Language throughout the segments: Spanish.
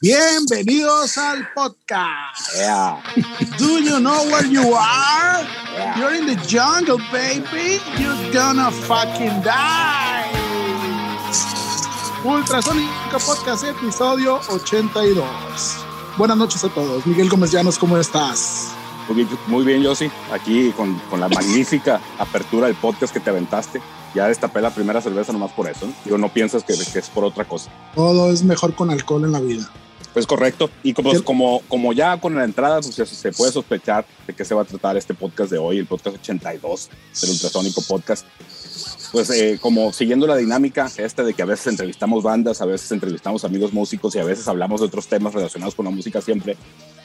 Bienvenidos al podcast. Do you know where you are? You're in the jungle, baby. You're gonna fucking die. Ultrasónico Podcast, episodio 82. Buenas noches a todos. Miguel Gómez Llanos, ¿cómo estás? Muy bien, muy bien Yossi. Aquí con, con, la magnífica apertura del podcast que te aventaste. Ya destapé la primera cerveza nomás por eso. ¿no? Digo, no piensas que, que es por otra cosa. Todo es mejor con alcohol en la vida. Es correcto. Y como, como, como ya con la entrada pues, se puede sospechar de qué se va a tratar este podcast de hoy, el podcast 82 del Ultrasónico Podcast. Pues eh, como siguiendo la dinámica esta de que a veces entrevistamos bandas, a veces entrevistamos amigos músicos y a veces hablamos de otros temas relacionados con la música siempre,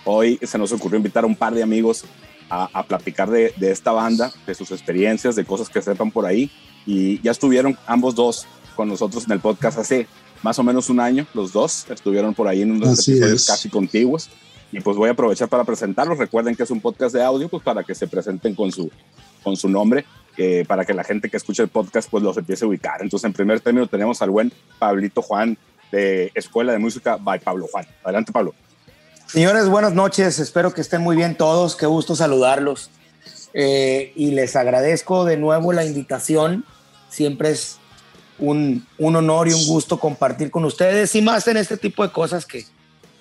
hoy se nos ocurrió invitar a un par de amigos a, a platicar de, de, esta banda, de sus experiencias, de cosas que sepan por ahí. Y ya estuvieron ambos dos con nosotros en el podcast hace más o menos un año, los dos estuvieron por ahí en unos Así episodios es. casi contiguos. Y pues voy a aprovechar para presentarlos. Recuerden que es un podcast de audio, pues para que se presenten con su, con su nombre, eh, para que la gente que escucha el podcast pues los empiece a ubicar. Entonces, en primer término tenemos al buen Pablito Juan de Escuela de Música by Pablo Juan. Adelante, Pablo. Señores, buenas noches. Espero que estén muy bien todos. Qué gusto saludarlos. Eh, y les agradezco de nuevo la invitación. Siempre es un, un, honor y un gusto compartir con ustedes y más en este tipo de cosas que,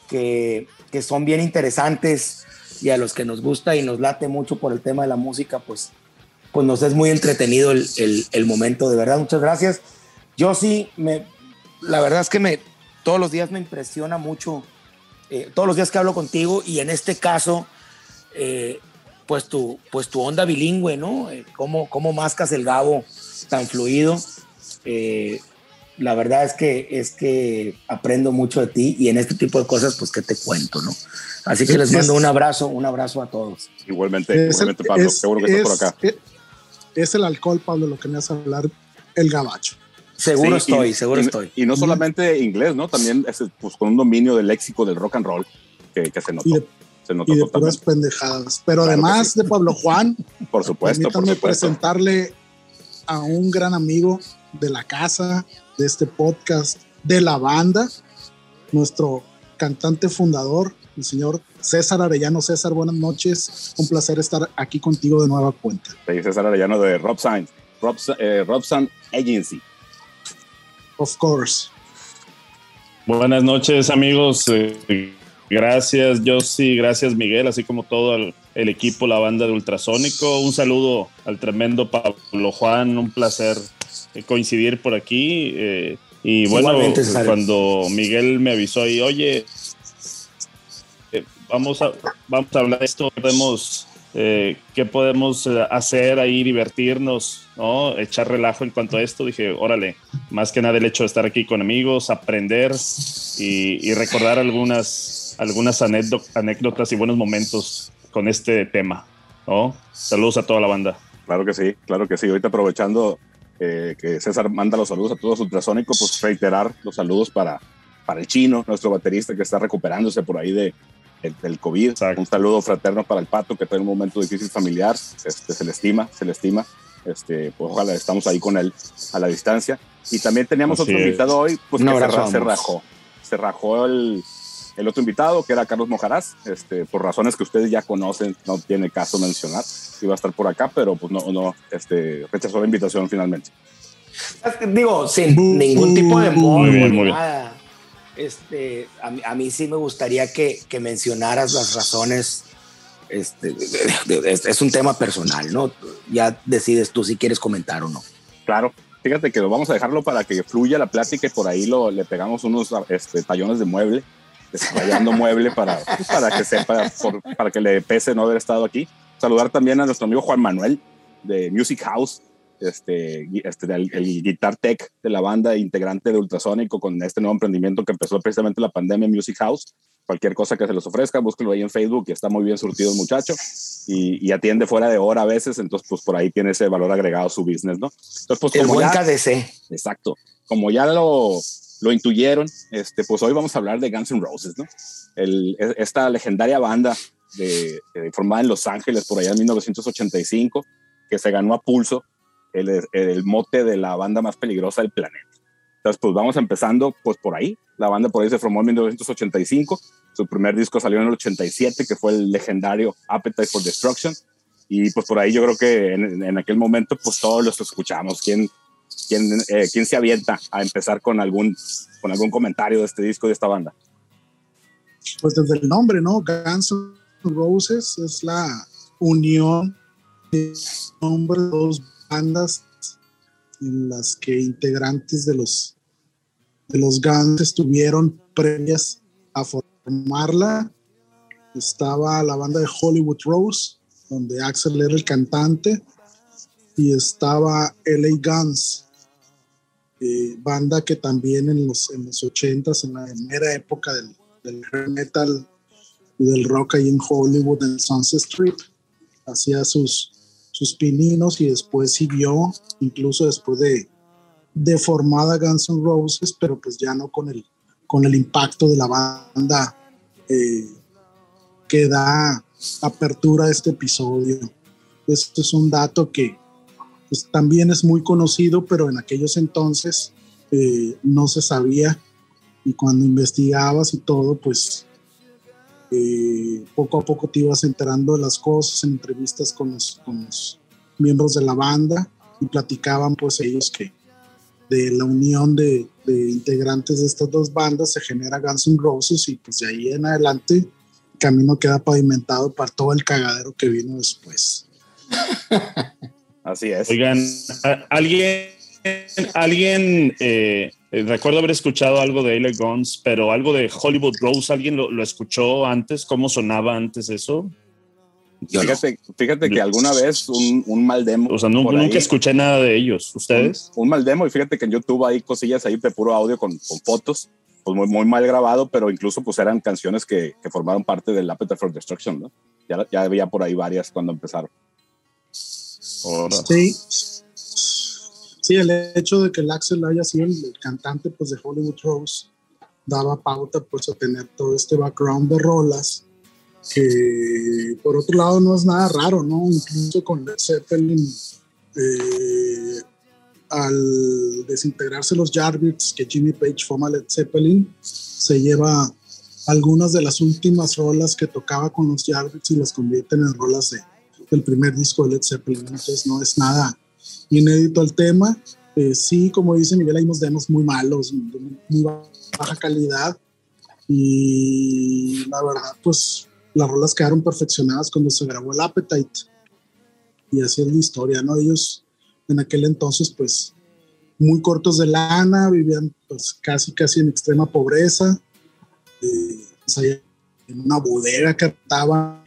que, que, son bien interesantes y a los que nos gusta y nos late mucho por el tema de la música, pues, pues nos es muy entretenido el, el, momento, de verdad. Muchas gracias. Yo sí, me, la verdad es que me, todos los días me impresiona mucho, eh, todos los días que hablo contigo y en este caso, eh, pues, tu, pues tu onda bilingüe, ¿no? Eh, ¿Cómo, cómo mascas el gabo tan fluido? Eh, la verdad es que es que aprendo mucho de ti y en este tipo de cosas pues que te cuento, ¿no? Así que les mando un abrazo, un abrazo a todos. Igualmente, es igualmente Pablo, es, seguro que es, estás por acá. Es, es, el alcohol, Pablo, lo que me hace hablar el gabacho. Seguro Sí, estoy, y- seguro y, estoy. Y no solamente inglés, ¿no? También es, pues, con un dominio del léxico del rock and roll que, que se notó. Y de, se notó y de puras pendejadas. Pero Claro además sí. de Pablo Juan, Por supuesto, por permítanme supuesto. presentarle a un gran amigo de la casa, de este podcast, de la banda, nuestro cantante fundador, el señor César Arellano. César, buenas noches. Un placer estar aquí contigo de nueva cuenta. Sí, César Arellano de Rob Sign, Rob, eh, Robson Agency. Of course. Buenas noches, amigos. Eh, gracias, Josie. Gracias, Miguel, así como todo el, el, equipo, la banda de Ultrasónico. Un saludo al tremendo Pablo Juan. Un placer coincidir por aquí. Eh, y bueno, cuando Miguel me avisó y oye, eh, vamos, a, vamos a hablar de esto, podemos, eh, qué podemos hacer ahí, divertirnos, ¿no? echar relajo en cuanto a esto. Dije, órale, más que nada el hecho de estar aquí con amigos, aprender y, y recordar algunas, algunas anécdotas y buenos momentos con este tema. ¿no? Saludos a toda la banda. Claro que sí, claro que sí. Ahorita aprovechando eh, que César manda los saludos a todos ultrasónicos, pues reiterar los saludos para, para el chino, nuestro baterista que está recuperándose por ahí de, el, del COVID. Exacto. Un saludo fraterno para el Pato, que está en un momento difícil familiar. Este, se le estima, se le estima. Este, pues ojalá estamos ahí con él a la distancia. Y también teníamos Así otro es. invitado hoy, pues Un que se, se rajó. Se rajó el, el otro invitado, que era Carlos Mojarás, este, por razones que ustedes ya conocen, no tiene caso mencionar. Iba a estar por acá, pero pues no, no este, rechazó la invitación finalmente. Digo, sin ningún tipo de Muy bien, muy bien. nada. Este, a, mí, a mí sí me gustaría que, que mencionaras las razones. Este, es, es un tema personal, ¿no? Ya decides tú si quieres comentar o no. Claro, fíjate que lo vamos a dejarlo para que fluya la plática y por ahí lo, le pegamos unos este, tallones de mueble, desarrollando mueble para, para que sepa, por- para que le pese no haber estado aquí. Saludar también a nuestro amigo Juan Manuel de Music House, este, este, el, el guitar tech de la banda, integrante de Ultrasónico con este nuevo emprendimiento que empezó precisamente la pandemia Music House. Cualquier cosa que se les ofrezca, búsquenlo ahí en Facebook, que está muy bien surtido el muchacho y, y atiende fuera de hora a veces, entonces pues por ahí tiene ese valor agregado a su business, ¿no? Entonces pues El como buen ya, KDC. exacto, como ya lo, lo intuyeron, este, pues hoy vamos a hablar de Guns N' Roses, ¿no? E- esta legendaria banda de, formada en Los Ángeles por allá en 1985, que se ganó a pulso el, el mote de la banda más peligrosa del planeta. Entonces, pues vamos empezando pues por ahí. La banda por ahí se formó en 1985. Su primer disco salió en el 87, que fue el legendario Appetite for Destruction. Y pues por ahí yo creo que en, en aquel momento pues todos los escuchamos. ¿Quién, quién, eh, quién se avienta a empezar con algún, con algún comentario de este disco, de esta banda? Pues desde el nombre, ¿no? Guns N' Roses es la unión de nombre de dos bandas en las que integrantes de los de los Guns estuvieron previas a formarla. Estaba la banda de Hollywood Rose, donde Axel era el cantante, y estaba LA Guns, eh, banda que también en los, en los 80s, en la primera época del, del metal y del rock ahí en Hollywood, en Sunset Strip, hacía sus, sus pininos y después siguió, incluso después de, de formada Guns N' Roses, pero pues ya no con el, con el impacto de la banda eh, que da apertura a este episodio. Esto es un dato que pues, también es muy conocido, pero en aquellos entonces eh, no se sabía y cuando investigabas y todo, pues eh, poco a poco te ibas enterando de las cosas en entrevistas con los, con los miembros de la banda y platicaban pues ellos que de la unión de, de, integrantes de estas dos bandas se genera Guns N' Roses y pues de ahí en adelante el camino queda pavimentado para todo el cagadero que vino después. Así es. Oigan, alguien, alguien, eh, recuerdo haber escuchado algo de L. Guns, pero algo de Hollywood Rose, ¿alguien lo, lo escuchó antes? ¿Cómo sonaba antes eso? Fíjate, fíjate, que alguna vez un, un mal demo. O sea, no, nunca ahí, escuché nada de ellos. ¿Ustedes? Un, un, mal demo, y fíjate que en YouTube hay cosillas ahí de puro audio con, con fotos, pues muy, muy, mal grabado, pero incluso pues eran canciones que, que formaron parte del Appetite for Destruction, ¿no? Ya, ya había por ahí varias cuando empezaron. Sí. Sí, el hecho de que el Axel haya sido el cantante pues, de Hollywood Rose daba pauta pues, a tener todo este background de rolas que por otro lado no es nada raro, ¿no? Incluso con Led Zeppelin, eh, al desintegrarse los Yardbirds, que Jimmy Page forma Led Zeppelin, se lleva algunas de las últimas rolas que tocaba con los Yardbirds y las convierte en rolas de, del primer disco de Led Zeppelin. Entonces no es nada inédito el tema. Eh, sí, como dice Miguel, hay unos demos muy malos, de muy baja calidad. Y la verdad, pues las rolas quedaron perfeccionadas cuando se grabó el Appetite. Y así es la historia, ¿no? Ellos en aquel entonces, pues, muy cortos de lana, vivían pues casi, casi en extrema pobreza. Eh, pues, en una bodega estaba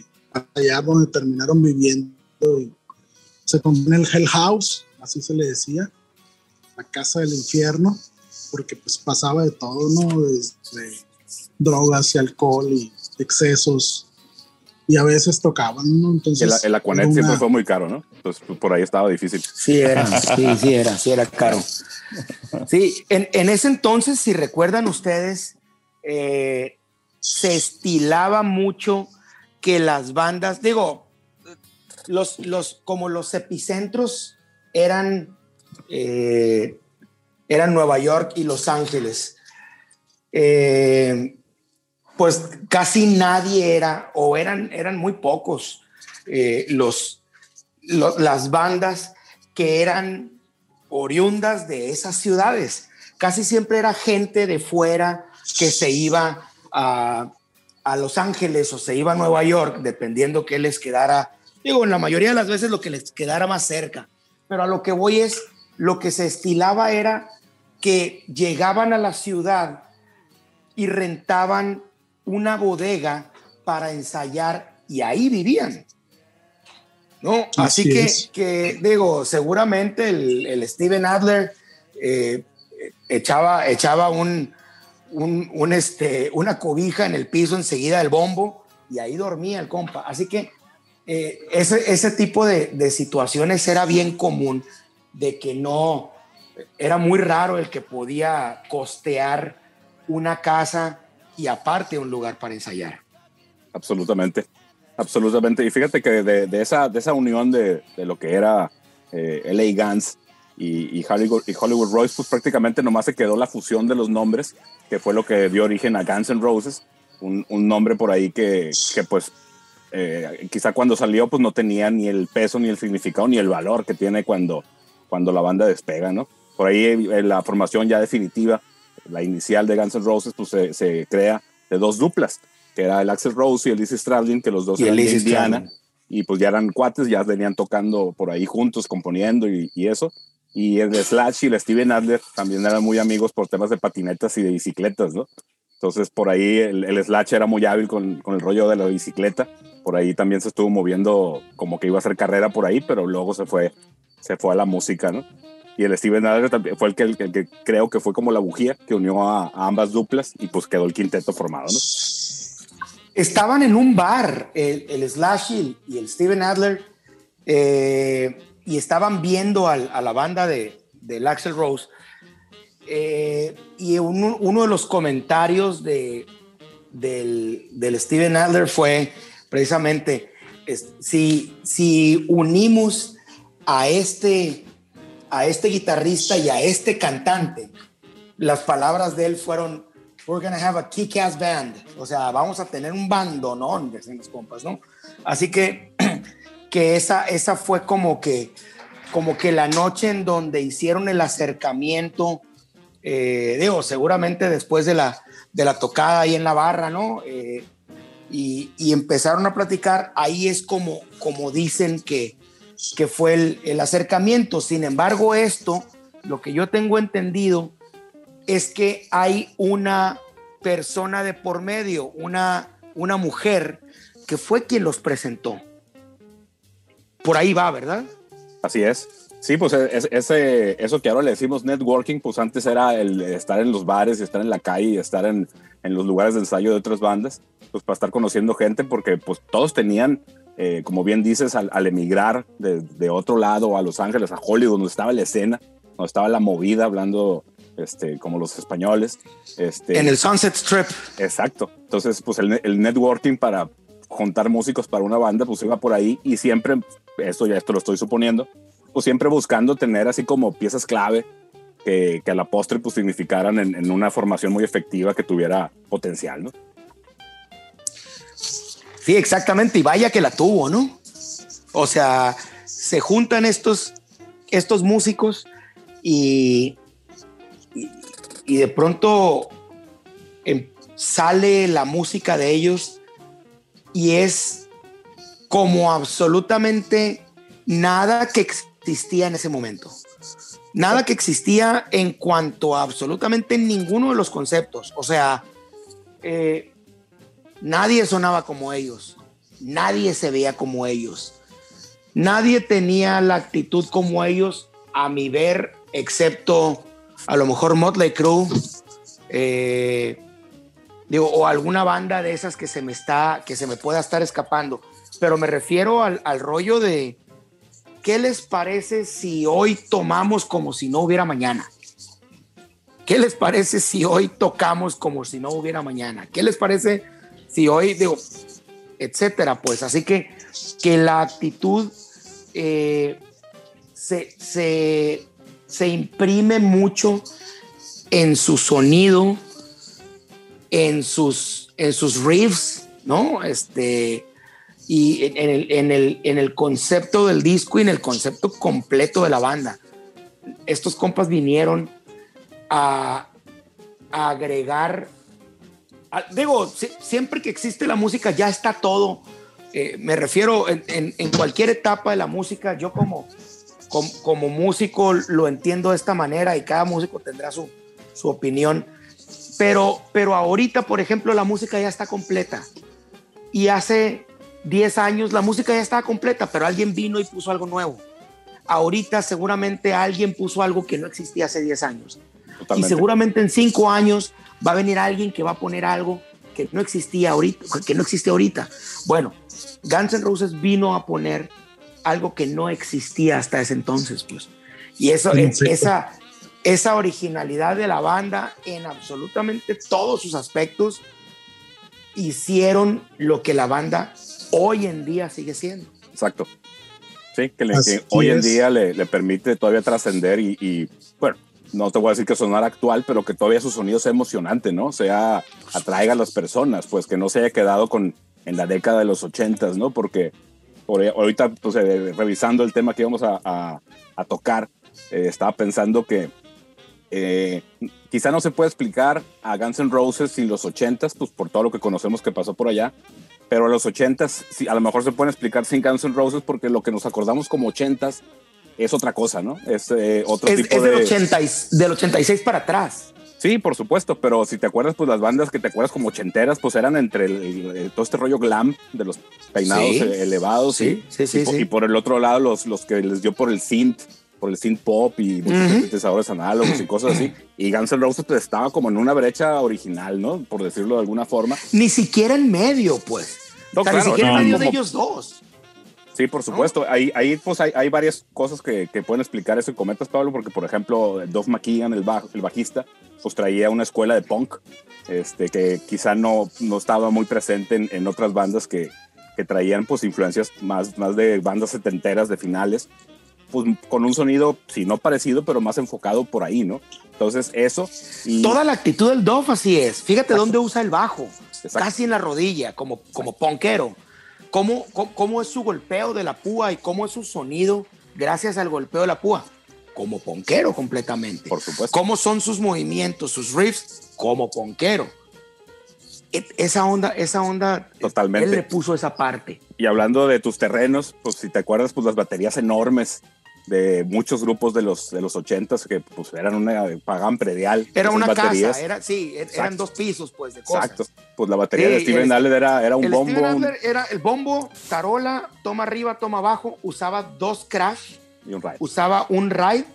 allá donde terminaron viviendo. Y se compró en el Hell House, así se le decía, la casa del infierno, porque pues pasaba de todo, ¿no? Desde drogas y alcohol y excesos y a veces tocaban, ¿no? Entonces, el, el Aquanet una... siempre fue muy caro, ¿no? Entonces por ahí estaba difícil. Sí, era, sí, sí, era, sí, era caro. Sí, en, en ese entonces, si recuerdan ustedes, eh, se estilaba mucho que las bandas, digo, los, los, como los epicentros eran, eh, eran Nueva York y Los Ángeles. Eh, pues casi nadie era, o eran, eran muy pocos eh, los, lo, las bandas que eran oriundas de esas ciudades. Casi siempre era gente de fuera que se iba a, a Los Ángeles o se iba a Nueva York, dependiendo que les quedara, digo, en la mayoría de las veces lo que les quedara más cerca. Pero a lo que voy es, lo que se estilaba era que llegaban a la ciudad y rentaban una bodega para ensayar y ahí vivían. ¿no? Así, Así que, que, digo, seguramente el, el Steven Adler eh, echaba, echaba un, un, este, una cobija en el piso enseguida del bombo y ahí dormía el compa. Así que eh, ese, ese tipo de, de situaciones era bien común, de que no, era muy raro el que podía costear una casa y aparte un lugar para ensayar. Absolutamente, absolutamente. Y fíjate que de, de esa, de esa unión de, de, lo que era eh, LA Guns y, y, Hollywood, y Hollywood Royce, pues prácticamente nomás se quedó la fusión de los nombres, que fue lo que dio origen a Guns N' Roses, un, un nombre por ahí que, que pues eh, quizá cuando salió pues no tenía ni el peso, ni el significado, ni el valor que tiene cuando, cuando la banda despega, ¿no? Por ahí eh, la formación ya definitiva, la inicial de Guns N' Roses, pues se, se crea de dos duplas, que era el Axel Rose y el Lizzy Stradlin, que los dos eran de Indiana, y pues ya eran cuates, ya venían tocando por ahí juntos, componiendo y, y eso. Y el Slash y el Steven Adler también eran muy amigos por temas de patinetas y de bicicletas, ¿no? Entonces por ahí el, el Slash era muy hábil con, con, el rollo de la bicicleta. Por ahí también se estuvo moviendo como que iba a hacer carrera por ahí, pero luego se fue, se fue a la música, ¿no? Y el Steven Adler también fue el que, el, el que creo que fue como la bujía que unió a, a, ambas duplas y pues quedó el quinteto formado, ¿no? Estaban en un bar, el, el Slash y, y el Steven Adler, eh, y estaban viendo a la banda de, del Axel Rose. Eh, y uno, de los comentarios de, del, del, Steven Adler fue precisamente, si, si unimos a este, a este guitarrista y a este cantante, las palabras de él fueron, we're gonna have a kick-ass band, o sea, vamos a tener un bando, ¿no? Dicen los compas, ¿no? Así que que esa, esa fue como que, como que la noche en donde hicieron el acercamiento, eh, digo, seguramente después de la, de la tocada ahí en la barra, ¿no? Eh, y, y, empezaron a platicar, ahí es como, como dicen que, que fue el, el acercamiento. Sin embargo, esto, lo que yo tengo entendido, es que hay una persona de por medio, una, una mujer que fue quien los presentó por ahí va, ¿verdad? Así es. Sí, pues es, ese, eso que ahora le decimos networking, pues antes era el estar en los bares y estar en la calle y estar en, en los lugares de ensayo de otras bandas, pues para estar conociendo gente, porque pues todos tenían, eh, como bien dices, al, al emigrar de, de, otro lado a Los Ángeles, a Hollywood, donde estaba la escena, donde estaba la movida, hablando este, como los españoles. Este, en el Sunset Strip. Exacto. Entonces, pues el, el networking para juntar músicos para una banda, pues iba por ahí y siempre esto ya esto lo estoy suponiendo, pues siempre buscando tener así como piezas clave que, que a la postre pues significaran en, una formación muy efectiva que tuviera potencial, ¿no? Sí, exactamente, y vaya que la tuvo, ¿no? O sea, se juntan estos, estos músicos y, y, y de pronto em, sale la música de ellos y es como absolutamente nada que existía en ese momento. Nada que existía en cuanto a absolutamente ninguno de los conceptos. O sea, eh, nadie sonaba como ellos, nadie se veía como ellos, nadie tenía la actitud como ellos, a mi ver, excepto a lo mejor Motley Crue, eh, digo, o alguna banda de esas que se me está, que se me pueda estar escapando pero me refiero al, al, rollo de ¿qué les parece si hoy tomamos como si no hubiera mañana? ¿Qué les parece si hoy tocamos como si no hubiera mañana? ¿Qué les parece si hoy, digo, etcétera? Pues así que, que la actitud eh, se, se, se imprime mucho en su sonido, en sus, en sus riffs, ¿no? Este, y en el, en, el, en el concepto del disco y en el concepto completo de la banda. Estos compas vinieron a, agregar, digo, si, siempre que existe la música ya está todo. Eh, me refiero en, cualquier etapa de la música, yo como, como, como, músico lo entiendo de esta manera y cada músico tendrá su, su opinión. Pero, pero ahorita, por ejemplo, la música ya está completa. Y hace 10 años la música ya estaba completa, pero alguien vino y puso algo nuevo. Ahorita seguramente alguien puso algo que no existía hace 10 años. Totalmente. Y seguramente en 5 años va a venir alguien que va a poner algo que no existía ahorita, que no existe ahorita. Bueno, Guns N' Roses vino a poner algo que no existía hasta ese entonces, pues. Y eso, sí, esa, esa originalidad de la banda en absolutamente todos sus aspectos hicieron lo que la banda hoy en día sigue siendo. Exacto. Sí, que, hoy en día le, le, permite todavía trascender y, y, bueno, no te voy a decir que sonar actual, pero que todavía su sonido sea emocionante, ¿no? Sea, atraiga a las personas, pues que no se haya quedado con en la década de los ochentas, ¿no? Porque por, ahorita, pues, eh, revisando el tema que íbamos a, a, tocar, eh, estaba pensando que eh, quizá no se puede explicar a Guns N' Roses sin los ochentas, pues por todo lo que conocemos que pasó por allá, pero a los ochentas, sí, a lo mejor se pueden explicar sin Guns N' Roses porque lo que nos acordamos como ochentas es otra cosa, ¿no? Es eh, otro es, tipo es del, 80 del 86 para atrás. Sí, por supuesto, pero si te acuerdas, pues las bandas que te acuerdas como ochenteras, pues eran entre el, todo este rollo glam de los peinados elevados. Sí, sí, sí, y, por el otro lado, los, los que les dio por el synth, por el synth pop y muchos sintetizadores análogos y cosas así. Y Guns N' Roses pues, estaba como en una brecha original, ¿no? Por decirlo de alguna forma. Ni siquiera en medio, pues. No, claro, ni siquiera en medio de ellos dos. Sí, por supuesto. Ahí, ahí, pues hay, hay varias cosas que, que, pueden explicar eso y comentas, Pablo, porque por ejemplo, Dov McKean, el, el bajista, pues traía una escuela de punk, este, que quizá no, no estaba muy presente en, en otras bandas que, que, traían pues influencias más, más de bandas setenteras de finales, pues con un sonido, si no parecido, pero más enfocado por ahí, ¿no? Entonces eso... Y... Toda la actitud del Dove así es. Fíjate dónde usa el bajo, casi en la rodilla, como, como punkero ¿Cómo, cómo, es su golpeo de la púa y cómo es su sonido gracias al golpeo de la púa? Como ponquero completamente. Por supuesto. ¿Cómo son sus movimientos, sus riffs? Como ponquero. E, esa onda, esa onda. Totalmente. Él le puso esa parte. Y hablando de tus terrenos, pues si te acuerdas, pues las baterías enormes de muchos grupos de los de los ochentas que pues eran una pagan predial. Era una casa, era, sí, e, eran dos pisos pues de cosas. Exacto, pues la batería de Steven Adler era, era un bombo. era el bombo, tarola, toma arriba, toma abajo, usaba dos crash, y un ride. usaba un ride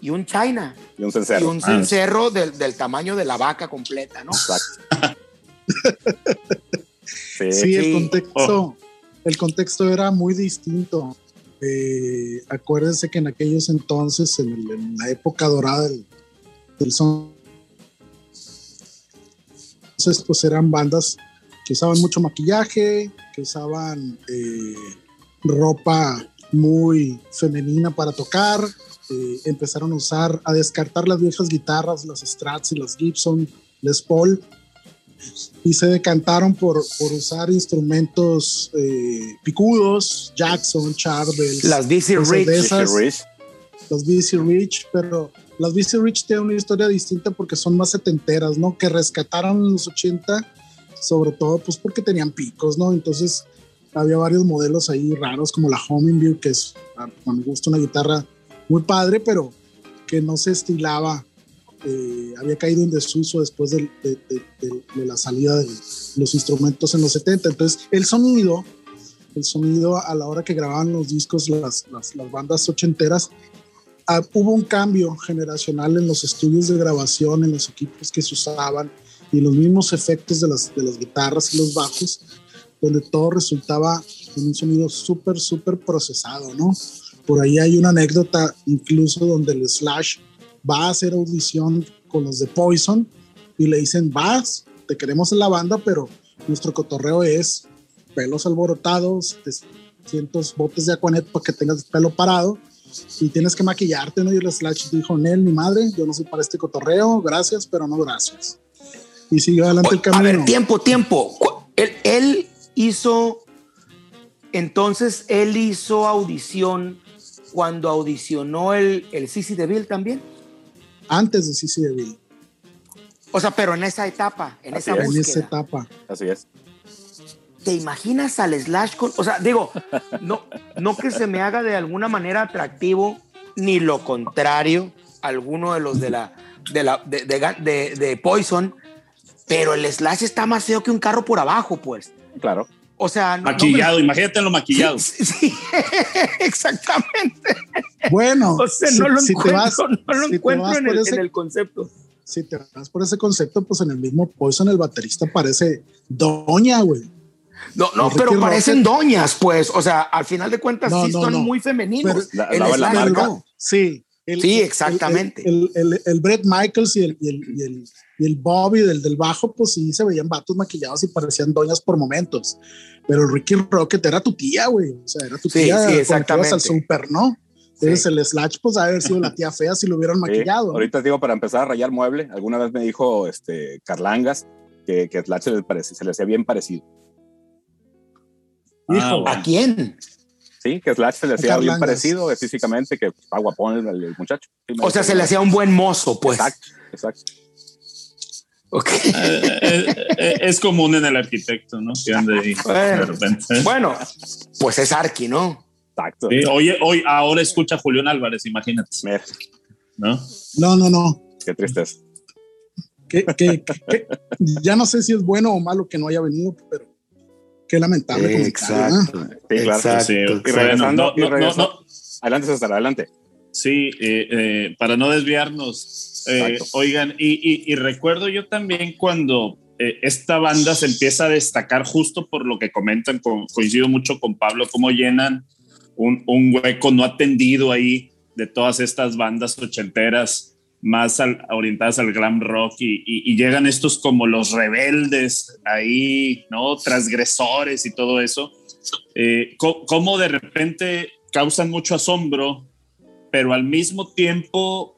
y un china. Y un cencerro. Y un cencerro del, del, tamaño de la vaca completa, ¿no? Exacto. sí, el contexto, el contexto era muy distinto eh, acuérdense que en aquellos entonces, en, la época dorada del, son, entonces pues eran bandas que usaban mucho maquillaje, que usaban eh, ropa muy femenina para tocar, eh, empezaron a usar, a descartar las viejas guitarras, las Strats y las Gibson, Les Paul, y se decantaron por, por usar instrumentos eh, picudos, Jackson, Charvel. Las BC Rich. Las BC Rich, pero las BC Rich tienen una historia distinta porque son más setenteras, ¿no? Que rescataron en los 80, sobre todo pues porque tenían picos, ¿no? Entonces había varios modelos ahí raros como la Hummingbird, que es, a mi gusto, una guitarra muy padre, pero que no se estilaba eh, había caído en desuso después de, la salida de los instrumentos en los 70. Entonces, el sonido, el sonido a la hora que grababan los discos, las, las, bandas ochenteras, ah, hubo un cambio generacional en los estudios de grabación, en los equipos que se usaban y los mismos efectos de las, de las guitarras y los bajos, donde todo resultaba en un sonido súper, súper procesado, ¿no? Por ahí hay una anécdota incluso donde el Slash va a hacer audición con los de Poison y le dicen, vas, te queremos en la banda, pero nuestro cotorreo es pelos alborotados, cientos botes de Aquanet para que tengas pelo parado y tienes que maquillarte, ¿no? Y el Slash dijo, Nel, mi madre, yo no soy para este cotorreo, gracias, pero no gracias. Y siguió adelante el camino. A ver, tiempo, tiempo. Él, él hizo, entonces, él hizo audición cuando audicionó el, el Sissy DeVille también antes de CC DeVille. O sea, pero en esa etapa, en esa búsqueda. En esa etapa. Así es. ¿Te imaginas al Slash con.? O sea, digo, no, no que se me haga de alguna manera atractivo, ni lo contrario, alguno de los de la. de, la, de, de, de Poison, pero el Slash está más feo que un carro por abajo, pues. Claro. O sea, maquillado, imagínate lo maquillado. Sí, exactamente. Bueno, o sea, no lo encuentro, no lo encuentro en, el, concepto. Si te vas por ese concepto, pues en el mismo Poison el baterista parece doña, güey. No, no, pero parecen doñas, pues. O sea, al final de cuentas sí son muy femeninos. Sí. sí, exactamente. El, el, Brett Michaels y el, y y el Bobby del, del bajo, pues sí se veían vatos maquillados y parecían doñas por momentos. Pero Ricky Rocket era tu tía, güey. O sea, era tu tía. Sí, exactamente. al super, ¿no? Entonces el Slash, pues, haber sido la tía fea si lo hubieran maquillado. Ahorita digo, para empezar a rayar mueble, alguna vez me dijo este Carlangas que, que Slash se le, parece, se le hacía bien parecido. Ah, ¿A quién? Sí, que Slash se le hacía bien parecido físicamente, que está guapón el, muchacho. o sea, se le hacía un buen mozo, pues. Exacto, exacto. Okay. Eh, eh, eh, es común en el arquitecto, ¿no? Que ande ahí bueno, bueno, pues es Arqui, ¿no? Exacto. Sí, oye, hoy, ahora escucha a Julián Álvarez, imagínate. ¿No? No, no, no. Qué tristeza. Que, que, que, ya no sé si es bueno o malo que no haya venido, pero qué lamentable. Exacto. ¿no? Sí, claro. Exacto. Sí, y regresando, no, no, y regresando. Adelante, César, adelante. Sí, eh, eh, para no desviarnos, eh, oigan, y, y, y, recuerdo yo también cuando eh, esta banda se empieza a destacar justo por lo que comentan, co coincido mucho con Pablo, cómo llenan un, un, hueco no atendido ahí de todas estas bandas ochenteras más al, orientadas al glam rock y, y, llegan estos como los rebeldes ahí, ¿no? Transgresores y todo eso. Eh, cómo de repente causan mucho asombro, pero al mismo tiempo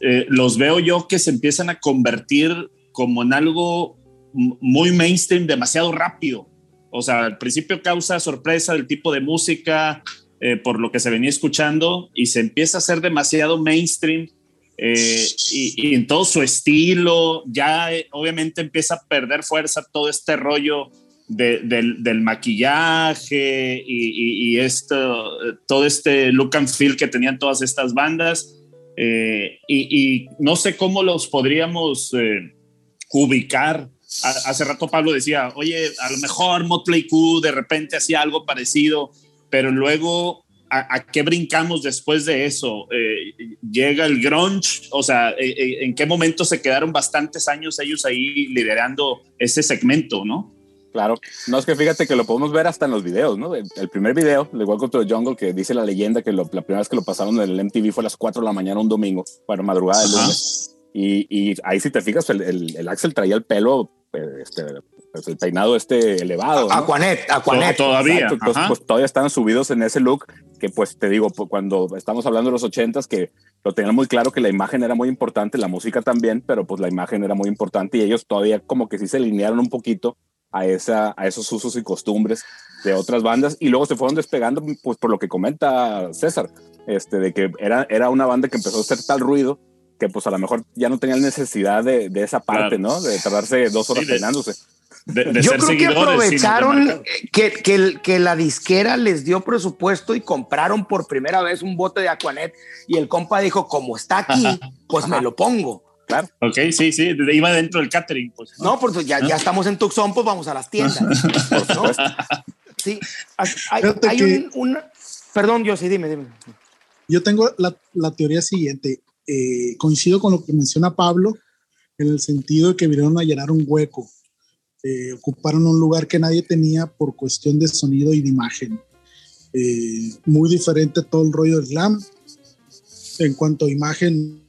eh, los veo yo que se empiezan a convertir como en algo muy mainstream demasiado rápido. O sea, al principio causa sorpresa del tipo de música, eh, por lo que se venía escuchando, y se empieza a hacer demasiado mainstream. Eh, y, en todo su estilo, ya obviamente empieza a perder fuerza todo este rollo de, del, maquillaje y, y, y, esto, todo este look and feel que tenían todas estas bandas. Eh, y, no sé cómo los podríamos eh, ubicar. Hace rato Pablo decía, oye, a lo mejor Motley Crue de repente hacía algo parecido, pero luego, ¿a, a qué brincamos después de eso? Eh, llega el grunge, o sea, eh, eh, ¿en qué momento se quedaron bastantes años ellos ahí liderando ese segmento, no? Claro, no es que fíjate que lo podemos ver hasta en los videos, ¿no? El, el primer video de Welcome to the Jungle, que dice la leyenda que lo, la primera vez que lo pasaron en el MTV fue a las 4 de la mañana un domingo, bueno, madrugada de lunes. Y, y, ahí si te fijas, el, el, el, Axel traía el pelo, este, pues el peinado este elevado. ¿no? Aquanet, Aquanet. Todavía. Entonces, pues, todavía están subidos en ese look que pues te digo, pues, cuando estamos hablando de los ochentas, que lo tenían muy claro que la imagen era muy importante, la música también, pero pues la imagen era muy importante y ellos todavía como que sí se alinearon un poquito a, esa, a esos usos y costumbres de otras bandas y luego se fueron despegando pues por lo que comenta César, este, de que era, era una banda que empezó a hacer tal ruido que pues a lo mejor ya no tenían necesidad de, de esa parte, claro. ¿no? De tardarse dos horas sí, de, peinándose. De, de Yo creo que aprovecharon que, que, que, la disquera les dio presupuesto y compraron por primera vez un bote de Aquanet y el compa dijo, como está aquí, pues me lo pongo. Claro. Ok, sí, sí, iba dentro del catering. Pues, ¿no? no, pues ya, ya estamos en Tucson, pues vamos a las tiendas. ¿no? Sí, hay, hay un, un, Perdón, yo sí, dime, dime. Yo tengo la, la teoría siguiente. Eh, coincido con lo que menciona Pablo, en el sentido de que vinieron a llenar un hueco. Eh, ocuparon un lugar que nadie tenía por cuestión de sonido y de imagen. Eh, muy diferente todo el rollo del glam. En cuanto a imagen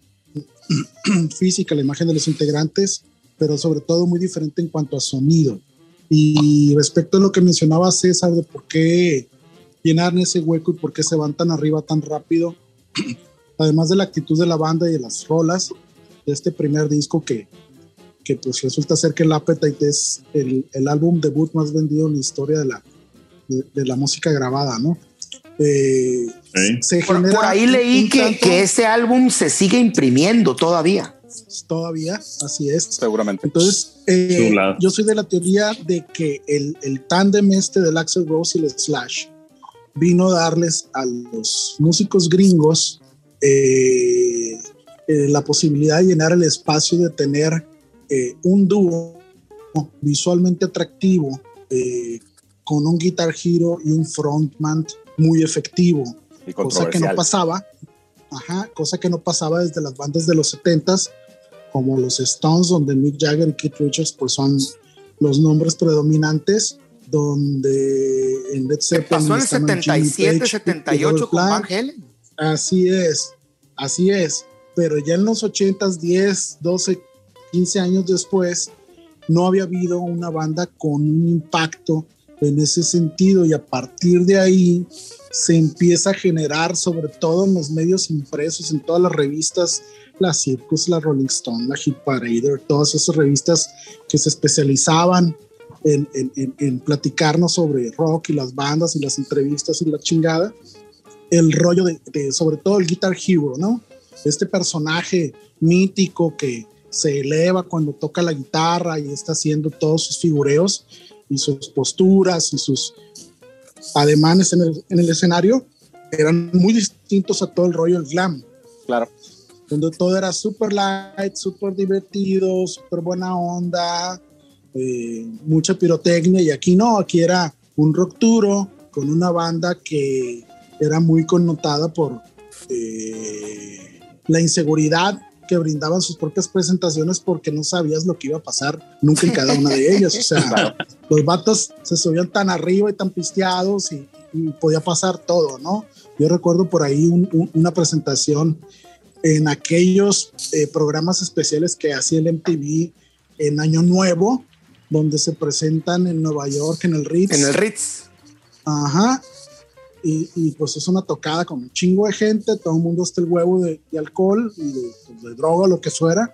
física, la imagen de los integrantes, pero sobre todo muy diferente en cuanto a sonido. Y respecto a lo que mencionaba César de por qué llenar ese hueco y por qué se van tan arriba tan rápido, además de la actitud de la banda y de las rolas de este primer disco que, que pues resulta ser que el Appetite es el, álbum debut más vendido en la historia de la, de la música grabada, ¿no? Eh, sí. se por, por, ahí leí que, tanto, que ese álbum se sigue imprimiendo todavía. Todavía, así es. Seguramente. Entonces, eh, yo soy de la teoría de que el, el tándem este del Axel Rose y el Slash vino a darles a los músicos gringos eh, eh, la posibilidad de llenar el espacio de tener eh, un dúo visualmente atractivo eh, con un guitar hero y un frontman muy efectivo, cosa que no pasaba, ajá, cosa que no pasaba desde las bandas de los 70s, como los Stones, donde Mick Jagger y Keith Richards pues son los nombres predominantes, donde en Led Zeppelin pasó en el 77, Page, 78 con Van Halen. Así es, así es, pero ya en los 80s, 10, 12, 15 años después, no había habido una banda con un impacto en ese sentido y a partir de ahí se empieza a generar sobre todo en los medios impresos, en todas las revistas, la Circus, la Rolling Stone, la Hit Parader, todas esas revistas que se especializaban en, en, platicarnos sobre rock y las bandas y las entrevistas y la chingada, el rollo de sobre todo el Guitar Hero, ¿no? Este personaje mítico que se eleva cuando toca la guitarra y está haciendo todos sus figureos y sus posturas y sus ademanes en el, en el escenario eran muy distintos a todo el rollo del glam. Claro. Donde todo era super light, súper divertido, súper buena onda, eh, mucha pirotecnia. Y aquí no, aquí era un rock duro con una banda que era muy connotada por eh, la inseguridad que brindaban sus propias presentaciones porque no sabías lo que iba a pasar nunca en cada una de ellas. O sea, los vatos se subían tan arriba y tan pisteados y, y podía pasar todo, ¿no? Yo recuerdo por ahí un, un, una presentación en aquellos eh, programas especiales que hacía el MTV en Año Nuevo, donde se presentan en Nueva York, en el Ritz. En el Ritz. Ajá. Y, y, pues es una tocada con un chingo de gente, todo el mundo está el huevo de, de alcohol y de, pues, de, droga, lo que fuera.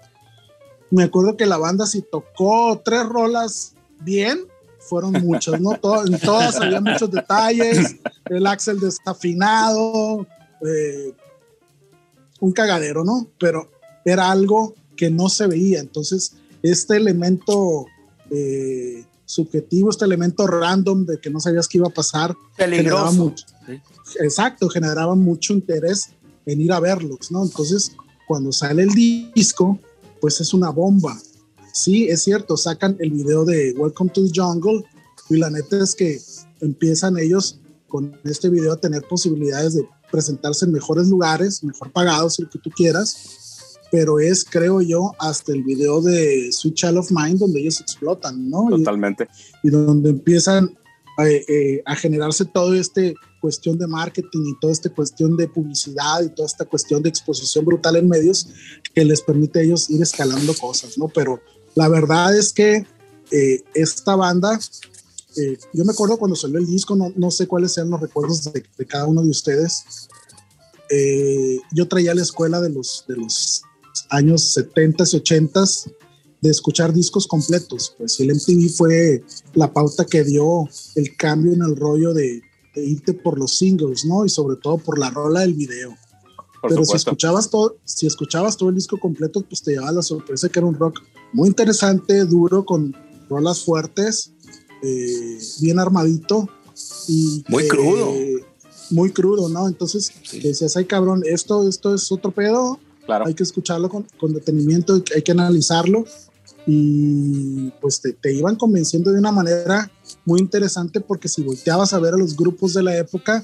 Me acuerdo que la banda si tocó tres rolas bien, fueron muchas, ¿no? Todo, en todas había muchos detalles, el axel desafinado, eh, un cagadero, ¿no? Pero era algo que no se veía, entonces este elemento... Eh, subjetivo, este elemento random de que no sabías qué iba a pasar. Peligroso. Mucho. Exacto, generaba mucho interés en ir a verlos, ¿no? Entonces, cuando sale el disco, pues es una bomba. Sí, es cierto, sacan el video de Welcome to the Jungle y la neta es que empiezan ellos con este video a tener posibilidades de presentarse en mejores lugares, mejor pagados, el que tú quieras, pero es, creo yo, hasta el video de Sweet Child of Mine donde ellos explotan, ¿no? Totalmente. Y, y donde empiezan a, eh, a generarse todo este cuestión de marketing y toda esta cuestión de publicidad y toda esta cuestión de exposición brutal en medios que les permite a ellos ir escalando cosas, ¿no? Pero la verdad es que eh, esta banda, eh, yo me acuerdo cuando salió el disco, no, no sé cuáles sean los recuerdos de, de cada uno de ustedes. Eh, yo traía la escuela de los, de los años 70 y 80 de escuchar discos completos. Pues el MTV fue la pauta que dio el cambio en el rollo de, de irte por los singles, ¿no? Y sobre todo por la rola del video. Por Pero supuesto. si escuchabas todo, si escuchabas todo el disco completo, pues te llevaba la sorpresa que era un rock muy interesante, duro, con rolas fuertes, eh, bien armadito y muy crudo. Muy crudo, ¿no? Entonces Sí. decías, ay cabrón, esto, esto es otro pedo, Claro. hay que escucharlo con, con detenimiento, hay que analizarlo y pues te, te iban convenciendo de una manera muy interesante porque si volteabas a ver a los grupos de la época,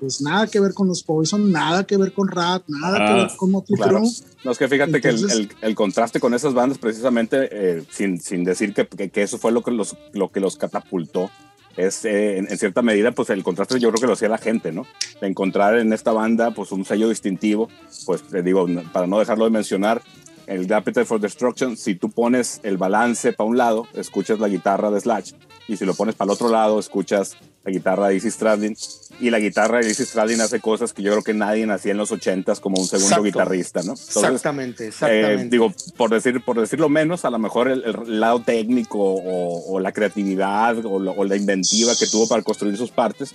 pues nada que ver con los Poison, nada que ver con Rat, nada que Ah, ver con Motley claro. No, es que fíjate que el, Entonces- el- el contraste con esas bandas, precisamente, eh, sin, sin decir que, que- que eso fue lo que los, lo que los catapultó, es eh, en, en cierta medida, pues el contraste yo creo que lo hacía la gente, ¿no? De encontrar en esta banda, pues un sello distintivo, pues te digo, para no dejarlo de mencionar, el The Appetite for Destruction, si tú pones el balance para un lado, escuchas la guitarra de Slash, y si lo pones para el otro lado, escuchas la guitarra de Izzy Stradlin, y la guitarra de Izzy Stradlin hace cosas que yo creo que nadie hacía en los 80s como un segundo Exacto. guitarrista, ¿no? Entonces, exactamente, exactamente. eh, digo, por, decir, por decirlo menos, a lo mejor el, el lado técnico o, o la creatividad o, lo- o la inventiva que tuvo para construir sus partes,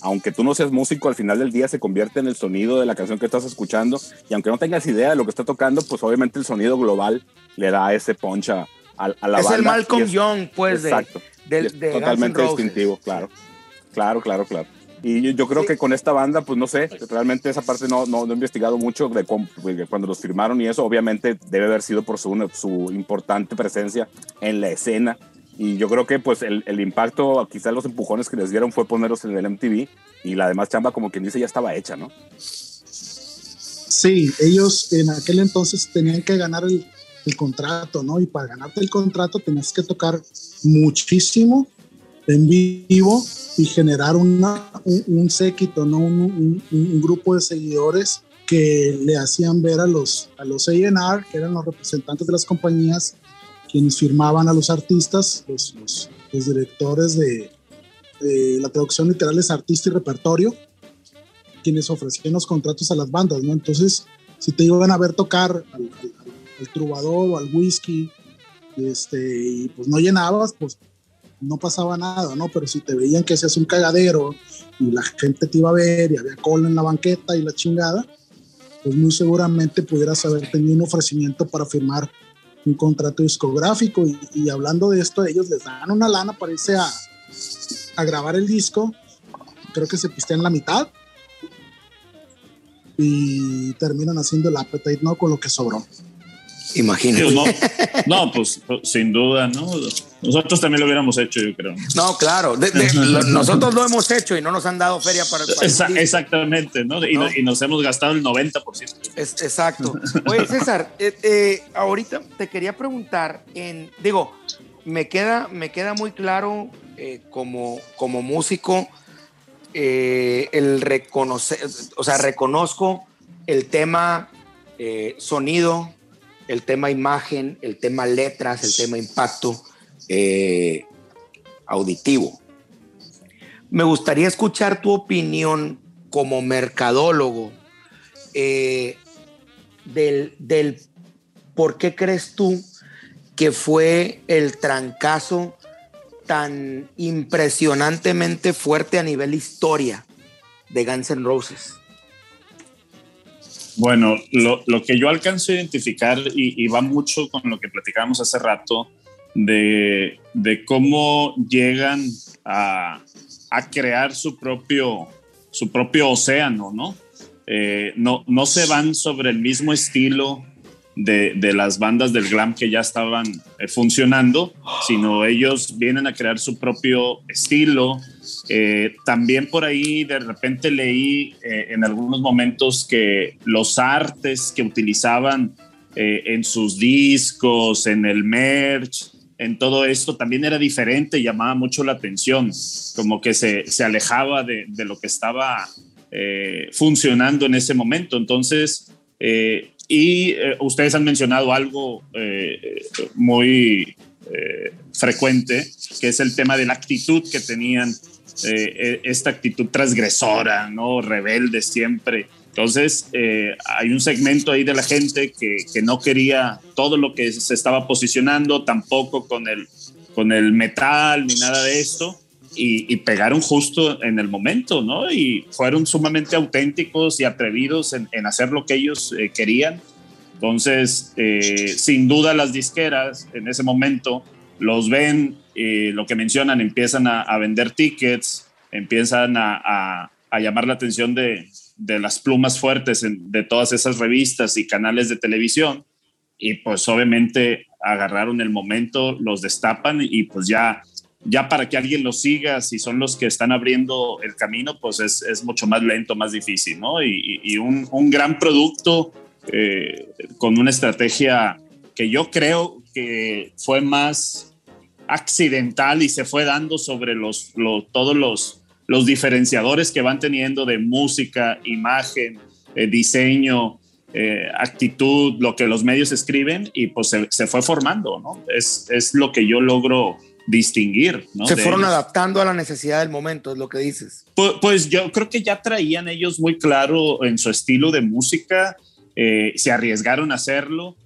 aunque tú no seas músico, al final del día se convierte en el sonido de la canción que estás escuchando y aunque no tengas idea de lo que está tocando, pues obviamente el sonido global le da ese punch a, a- a la es banda. el y Malcolm es- Young, pues, de, Exacto. de, es de N' totalmente distintivo, claro. Claro, claro, claro. Y yo, yo creo Sí. que con esta banda, pues no sé, realmente esa parte no, no, no he investigado mucho de, cómo- de cuando los firmaron y eso, obviamente debe haber sido por su, su importante presencia en la escena. Y yo creo que pues el, el impacto, quizás los empujones que les dieron fue ponerlos en el MTV y la demás chamba, como quien dice, ya estaba hecha, ¿no? Sí, ellos en aquel entonces tenían que ganar el, el contrato, ¿no? Y para ganarte el contrato tenías que tocar muchísimo en vivo y generar una, un, un séquito, ¿no? Un, un- un grupo de seguidores que le hacían ver a los, a los A&R, que eran los representantes de las compañías, quienes firmaban a los artistas, los, los, directores de, la traducción literal es artista y repertorio, quienes ofrecían los contratos a las bandas, ¿no? Entonces, si te iban a ver tocar al, al, trovador o al whisky, este, y pues no llenabas, pues no pasaba nada, ¿no? Pero si te veían que hacías un cagadero y la gente te iba a ver y había cola en la banqueta y la chingada, pues muy seguramente pudieras haber tenido un ofrecimiento para firmar un contrato discográfico. Y, hablando de esto, ellos les dan una lana para irse a, a grabar el disco. Creo que se pistean la mitad y terminan haciendo el appetite, ¿no? Con lo que sobró. Imagínate. No, pues, pues, sin duda, ¿no? Nosotros también lo hubiéramos hecho, yo creo. No, claro. nosotros lo hemos hecho y no nos han dado feria para. el exactamente, ¿no? Y, nos hemos gastado el 90%. Es, exacto. Oye, César, eh, eh, ahorita te quería preguntar, en, digo, me queda, me queda muy claro eh, como, como músico el reconocer, o sea, reconozco el tema sonido, el tema imagen, el tema letras, el tema impacto eh, auditivo. Me gustaría escuchar tu opinión como mercadólogo eh, del, del por qué crees tú que fue el trancazo tan impresionantemente fuerte a nivel historia de Guns N' Roses. Bueno, lo, que yo alcanzo a identificar y, va mucho con lo que platicábamos hace rato de, cómo llegan a, crear su propio, su propio océano, ¿no? Eh, ¿no? No se van sobre el mismo estilo de, las bandas del glam que ya estaban eh, funcionando, sino ellos vienen a crear su propio estilo. Eh, también por ahí de repente leí eh, en algunos momentos que los artes que utilizaban en sus discos, en el merch, en todo esto también era diferente, llamaba mucho la atención, como que se, se alejaba de, de, lo que estaba funcionando en ese momento. Entonces, y eh, ustedes han mencionado algo eh, muy eh, frecuente, que es el tema de la actitud que tenían, esta actitud transgresora, ¿no? Rebelde siempre. Entonces, hay un segmento ahí de la gente que, que, no quería todo lo que se estaba posicionando, tampoco con el, con el metal ni nada de esto. Y, pegaron justo en el momento, ¿no? Y fueron sumamente auténticos y atrevidos en, hacer lo que ellos eh, querían. Entonces, eh, sin duda las disqueras en ese momento los ven, lo que mencionan, empiezan a, vender tickets, empiezan a, llamar la atención de, de las plumas fuertes de todas esas revistas y canales de televisión. Y pues obviamente agarraron el momento, los destapan y pues ya ya para que alguien los siga, si son los que están abriendo el camino, pues es, es mucho más lento, más difícil, ¿no? Y, y un, un, gran producto eh, con una estrategia que yo creo que fue más accidental y se fue dando sobre los, los todos los, los diferenciadores que van teniendo de música, imagen, eh, diseño, eh, actitud, lo que los medios escriben y pues se, se fue formando, ¿no? Es, es, lo que yo logro distinguir. ¿no? Se fueron adaptando a la necesidad del momento, es lo que dices. Pues, pues, yo creo que ya traían ellos muy claro en su estilo de música, eh, se arriesgaron a hacerlo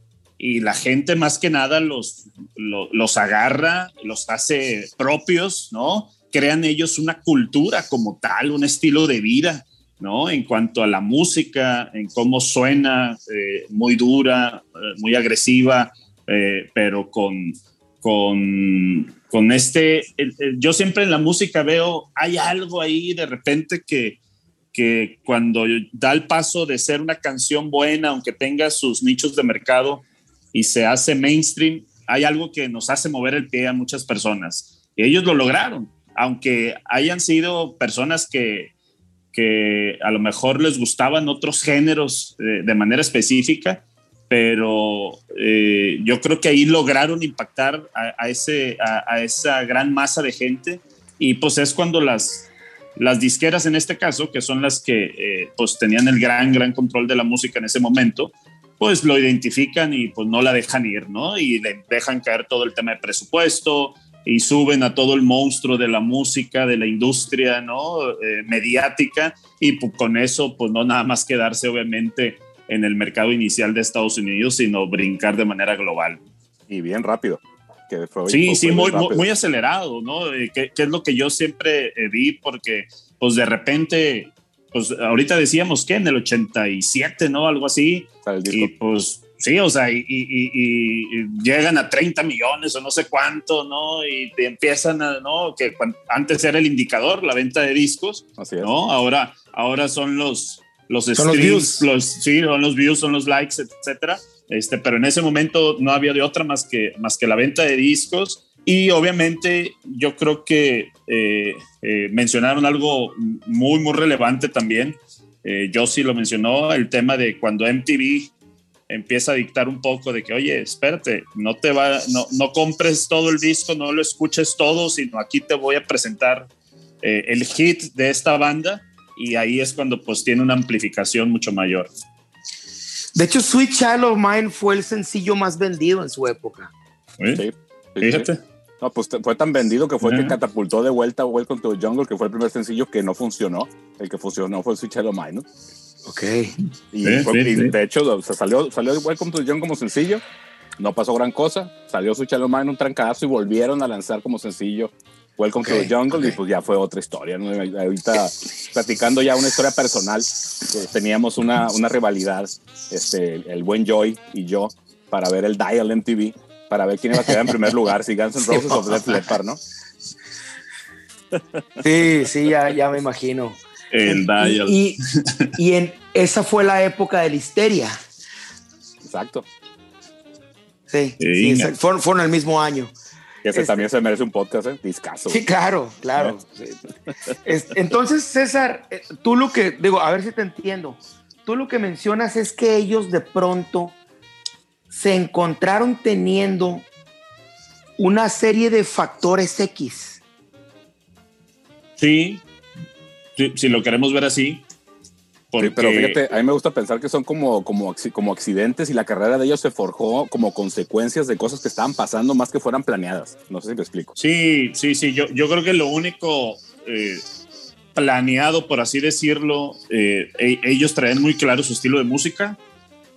y la gente más que nada los, los, agarra, los hace propios, ¿no? Crean ellos una cultura como tal, un estilo de vida. ¿no? En cuanto a la música, en cómo suena, eh, muy dura, eh, muy agresiva, pero con, con, con este, yo siempre en la música veo, hay algo ahí de repente que, que cuando da el paso de ser una canción buena, aunque tenga sus nichos de mercado y se hace mainstream, hay algo que nos hace mover el pie a muchas personas. Y ellos lo lograron, aunque hayan sido personas que, que a lo mejor les gustaban otros géneros de manera específica, pero eh, yo creo que ahí lograron impactar a, ese, a, esa gran masa de gente y pues es cuando las, las disqueras en este caso, que son las que eh, pues tenían el gran, gran control de la música en ese momento, pues lo identifican y pues no la dejan ir, ¿no? Y le dejan caer todo el tema de presupuesto y suben a todo el monstruo de la música, de la industria, ¿no? Eh, mediática y pues, con eso pues no nada más quedarse obviamente en el mercado inicial de Estados Unidos, sino brincar de manera global. Y bien rápido. Que sí, sí, muy, muy, acelerado, ¿no? Eh, que, es lo que yo siempre eh, vi, porque pues de repente, pues ahorita decíamos que en el 87, ¿no? Algo así. Y pues sí, o sea, y, llegan a 30 millones o no sé cuánto, ¿no? Y empiezan a, ¿no? Que antes era el indicador, la venta de discos, Así es. ¿no? Ahora, ahora son los, los streams, los, views. sí, son los views, son los likes, etcétera. Este, pero en ese momento no había de otra más que, más que la venta de discos. Y obviamente yo creo que eh, eh, mencionaron algo muy, muy relevante también. Eh, sí lo mencionó, el tema de cuando MTV empieza a dictar un poco de que, oye, espérate, no te va, no, no compres todo el disco, no lo escuches todo, sino aquí te voy a presentar eh, el hit de esta banda y ahí es cuando pues tiene una amplificación mucho mayor. De hecho, Sweet Child of Mine fue el sencillo más vendido en su época. Sí, fíjate. No, pues fue tan vendido que fue el que catapultó de vuelta a Welcome to the Jungle, que fue el primer sencillo que no funcionó. El que funcionó fue Sweet Child of Mine, ¿no? Ok. Y, de hecho, salió, salió Welcome to the Jungle como sencillo. No pasó gran cosa. Salió Sweet Child of Mine un trancazo y volvieron a lanzar como sencillo Welcome to the Jungle y pues ya fue otra historia. Ahorita platicando ya una historia personal, eh, teníamos una, una, rivalidad, este, el buen Joy y yo, para ver el Dial MTV, para ver quién iba a quedar en primer lugar, si Guns N' Roses o Def Leppard, ¿no? Sí, sí, ya, ya me imagino. El Dial. Y, y, en, esa fue la época de la histeria. Exacto. Sí, sí, fueron, fueron el mismo año. Que ese también se merece un podcast, ¿eh? Discaso. Sí, claro, claro. Entonces, César, eh, tú lo que, digo, a ver si te entiendo. Tú lo que mencionas es que ellos de pronto se encontraron teniendo una serie de factores X. Sí, si lo queremos ver así, pero fíjate, a mí me gusta pensar que son como, como, como accidentes y la carrera de ellos se forjó como consecuencias de cosas que estaban pasando más que fueran planeadas. No sé si me explico. Sí, sí, sí. Yo, yo creo que lo único eh, planeado, por así decirlo, eh, e, ellos traen muy claro su estilo de música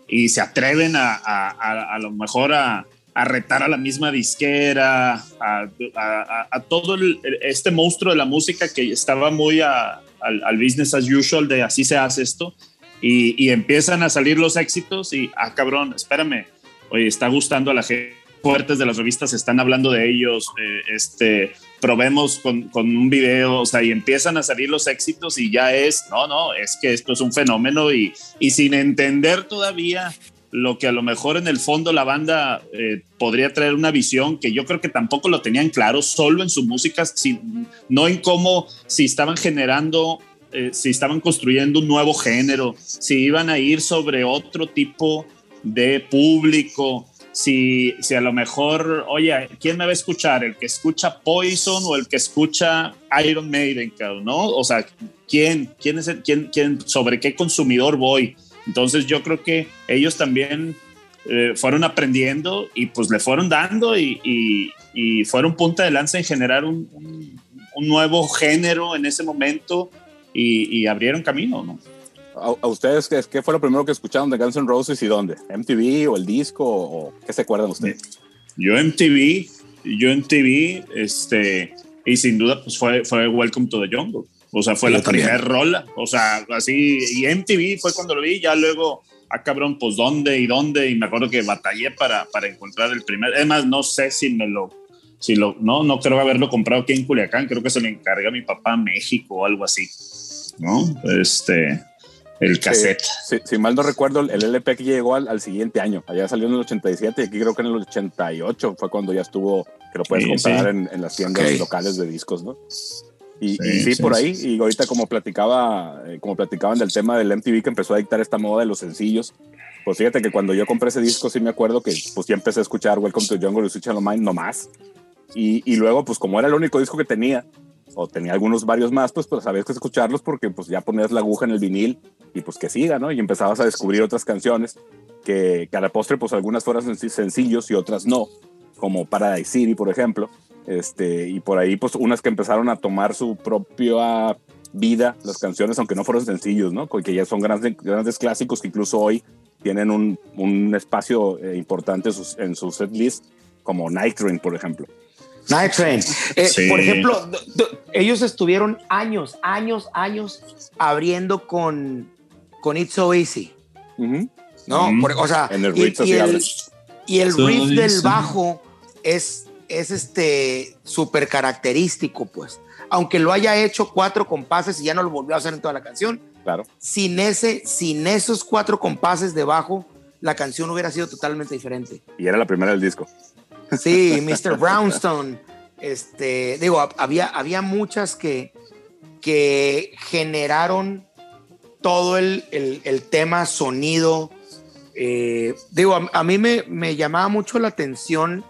y se atreven a, a, a, lo mejor a, retar a la misma disquera, a, todo este monstruo de la música que estaba muy a al, business as usual de así se hace esto y, empiezan a salir los éxitos y, ah, cabrón, espérame, oye, está gustando a la gente fuertes de las revistas están hablando de ellos, eh, este, probemos con, con, un video, o sea, y empiezan a salir los éxitos y ya es, no, no, es que esto es un fenómeno y, y sin entender todavía lo que a lo mejor en el fondo la banda eh, podría traer una visión que yo creo que tampoco lo tenían claro, solo en su música, no en cómo, si estaban generando, eh, si estaban construyendo un nuevo género, si iban a ir sobre otro tipo de público, si, si a lo mejor, oye, ¿quién me va a escuchar? ¿El que escucha Poison o el que escucha Iron Maiden, ¿no? O sea, ¿quién? ¿Quién es quién, quién, sobre qué consumidor voy? Entonces yo creo que ellos también eh, fueron aprendiendo y pues le fueron dando y, y, fueron punta de lanza en generar un, nuevo género en ese momento y, abrieron camino, ¿no? ¿A, ustedes qué, qué, fue lo primero que escucharon de Guns N' Roses y dónde? ¿MTV o el disco o qué se acuerdan ustedes? Yo MTV, yo MTV, este, y sin duda pues fue, fue Welcome to the Jungle. O sea, fue la primera rola. O sea, así. Y MTV fue cuando lo vi. Ya luego, ah, cabrón, pues dónde y dónde. Y me acuerdo que batallé para, para encontrar el primer. Además, no sé si me lo. Si lo, no, no creo haberlo comprado aquí en Culiacán. Creo que se lo encarga mi papá a México o algo así. ¿No? Este. El cassette. si mal no recuerdo, el LP que llegó al, al, siguiente año. Allá salió en el 87 y aquí creo que en el 88 fue cuando ya estuvo, que lo puedes comprar En, en, las tiendas locales de discos, ¿no? Y sí, por ahí, y ahorita como platicaba, eh, como platicaban del tema del MTV que empezó a dictar esta moda de los sencillos, pues fíjate que cuando yo compré ese disco sí me acuerdo que pues ya empecé a escuchar Welcome to Jungle y Switch on Mind nomás. Y, y luego pues como era el único disco que tenía, o tenía algunos varios más, pues, pues sabías que escucharlos porque pues ya ponías la aguja en el vinil y pues que siga, ¿no? Y empezabas a descubrir otras canciones que, que a la postre pues algunas fueran sencillos y otras no, como Paradise City, por ejemplo. Este, y por ahí pues unas que empezaron a tomar su propia vida las canciones, aunque no fueron sencillos, ¿no? Que ya son grandes, grandes clásicos que incluso hoy tienen un, un espacio eh, importante en sus, en su set list, como Night Train, por ejemplo. Night Train. Eh, por ejemplo, ellos estuvieron años, años, años abriendo con, con It's So Easy. No, o sea, en el y, y, el, y el riff del bajo es, es este súper característico, pues. Aunque lo haya hecho cuatro compases y ya no lo volvió a hacer en toda la canción. Claro. Sin, ese, sin esos cuatro compases de bajo, la canción hubiera sido totalmente diferente. Y era la primera del disco. Sí, Mr. Brownstone. Este, digo, había, había muchas que, que generaron todo el, el, tema sonido. Eh, digo, a, a mí me, me, llamaba mucho la atención.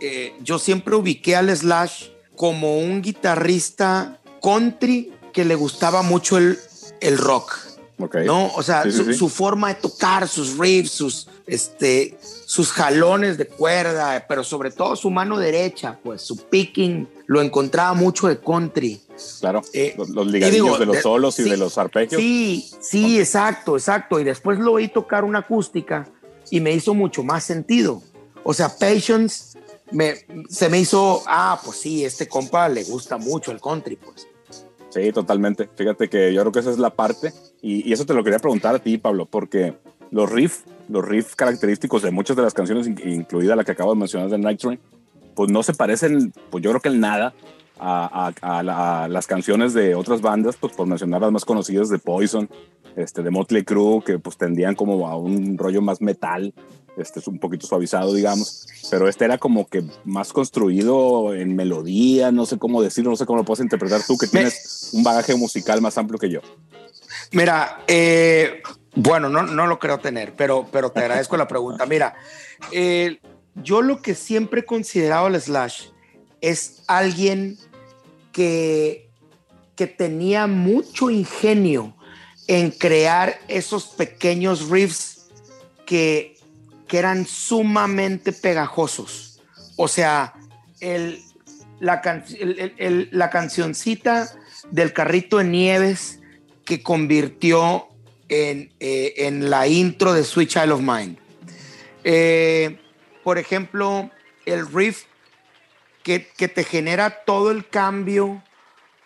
Eh, yo siempre ubiqué al Slash como un guitarrista country que le gustaba mucho el, el rock. Okay. ¿no? O sea, Sí, su, sí. su forma de tocar, sus riffs, sus, este, sus jalones de cuerda, pero sobre todo su mano derecha, pues su picking, lo encontraba mucho de country. Claro. Eh, los, ligadillos digo, de los de- solos y sí, de los arpegios. Sí, sí, exacto, exacto. Y después lo oí tocar una acústica y me hizo mucho más sentido. O sea, Patience me, se me hizo, ah, pues sí, este compa le gusta mucho el country, pues. Sí, totalmente. Fíjate que yo creo que esa es la parte. Y, eso te lo quería preguntar a ti, Pablo, porque los riffs, los riffs característicos de muchas de las canciones, in- incluida la que acabo de mencionar de Night Train, pues no se parecen, pues yo creo que en nada a, a las canciones de otras bandas, pues por mencionar las más conocidas de Poison, este, de Motley Crue, que pues tendían como a un rollo más metal, este es un poquito suavizado, digamos, pero este era como que más construido en melodía, no sé cómo decirlo, no sé cómo lo puedes interpretar tú, que Me- tienes un bagaje musical más amplio que yo. Mira, eh, bueno, no, no lo creo tener, pero, pero te agradezco la pregunta. Mira, eh, yo lo que siempre he considerado al Slash es alguien que, que tenía mucho ingenio en crear esos pequeños riffs que, que eran sumamente pegajosos. O sea, el, la, can- la cancioncita del carrito de nieves que convirtió en, eh, en la intro de Sweet Child of Mine. Eh, por ejemplo, el riff que, que te genera todo el cambio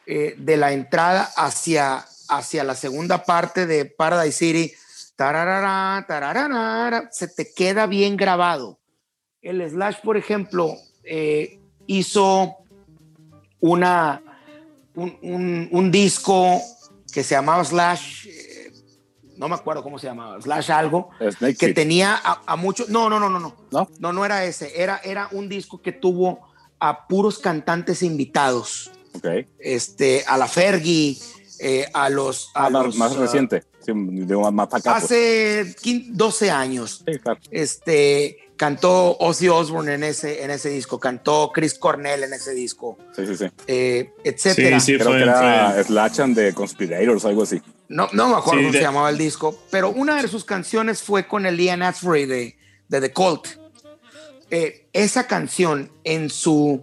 eh, de la entrada hacia, hacia la segunda parte de Paradise City. Tararara, tararara, se te queda bien grabado. El Slash, por ejemplo, eh, hizo una, un, un- un disco que se llamaba Slash, eh, no me acuerdo cómo se llamaba, Slash algo, Snake que tenía a, a muchos, no, no, no, no, no, ¿no? no, no era ese, era, era un disco que tuvo a puros cantantes invitados, este, a la Fergie, eh, a los... A Ah, los, más ah, reciente, sí, de más, para acá. hace 15 12 años, Sí, claro. este, cantó Ozzy Osbourne en ese, en ese disco, cantó Chris Cornell en ese disco, Sí, sí, sí. eh, etcétera. Sí, sí, Creo fue, que era fue- Slash and the Conspirators, algo así. No, no me acuerdo Sí, cómo de- se llamaba el disco, pero una de sus canciones fue con el Ian Asbury de, de The Cult. Eh, esa canción, en su.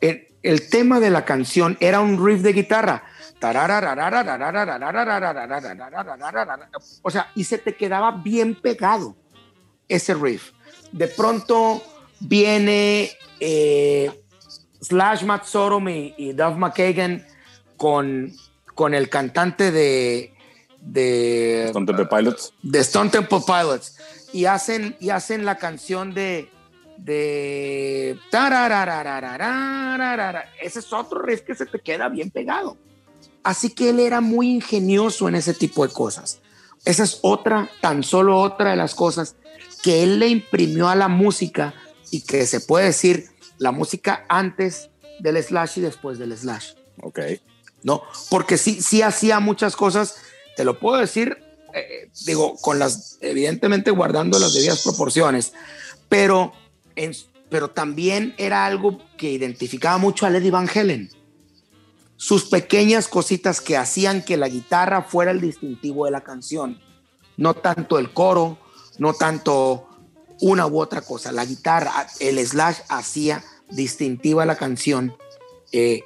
en- el tema de la canción era un riff de guitarra. O sea, y se te quedaba bien pegado ese riff. De pronto viene eh, Slash Matt Sorum y, y McKagan con, con el cantante de, de Stone Temple Pilots. De Stone Temple Pilots. Y hacen, y hacen la canción de. de Ese es otro riff que se te queda bien pegado así que él era muy ingenioso en ese tipo de cosas esa es otra tan solo otra de las cosas que él le imprimió a la música y que se puede decir la música antes del slash y después del slash Ok. ¿no? Porque sí, sí hacía muchas cosas, te lo puedo decir, eh, digo, con las, evidentemente guardando las debidas proporciones, pero, en- pero también era algo que identificaba mucho a Lady Van Halen. Sus pequeñas cositas que hacían que la guitarra fuera el distintivo de la canción. No tanto el coro, no tanto una u otra cosa. La guitarra, el slash hacía distintiva la canción. Eh,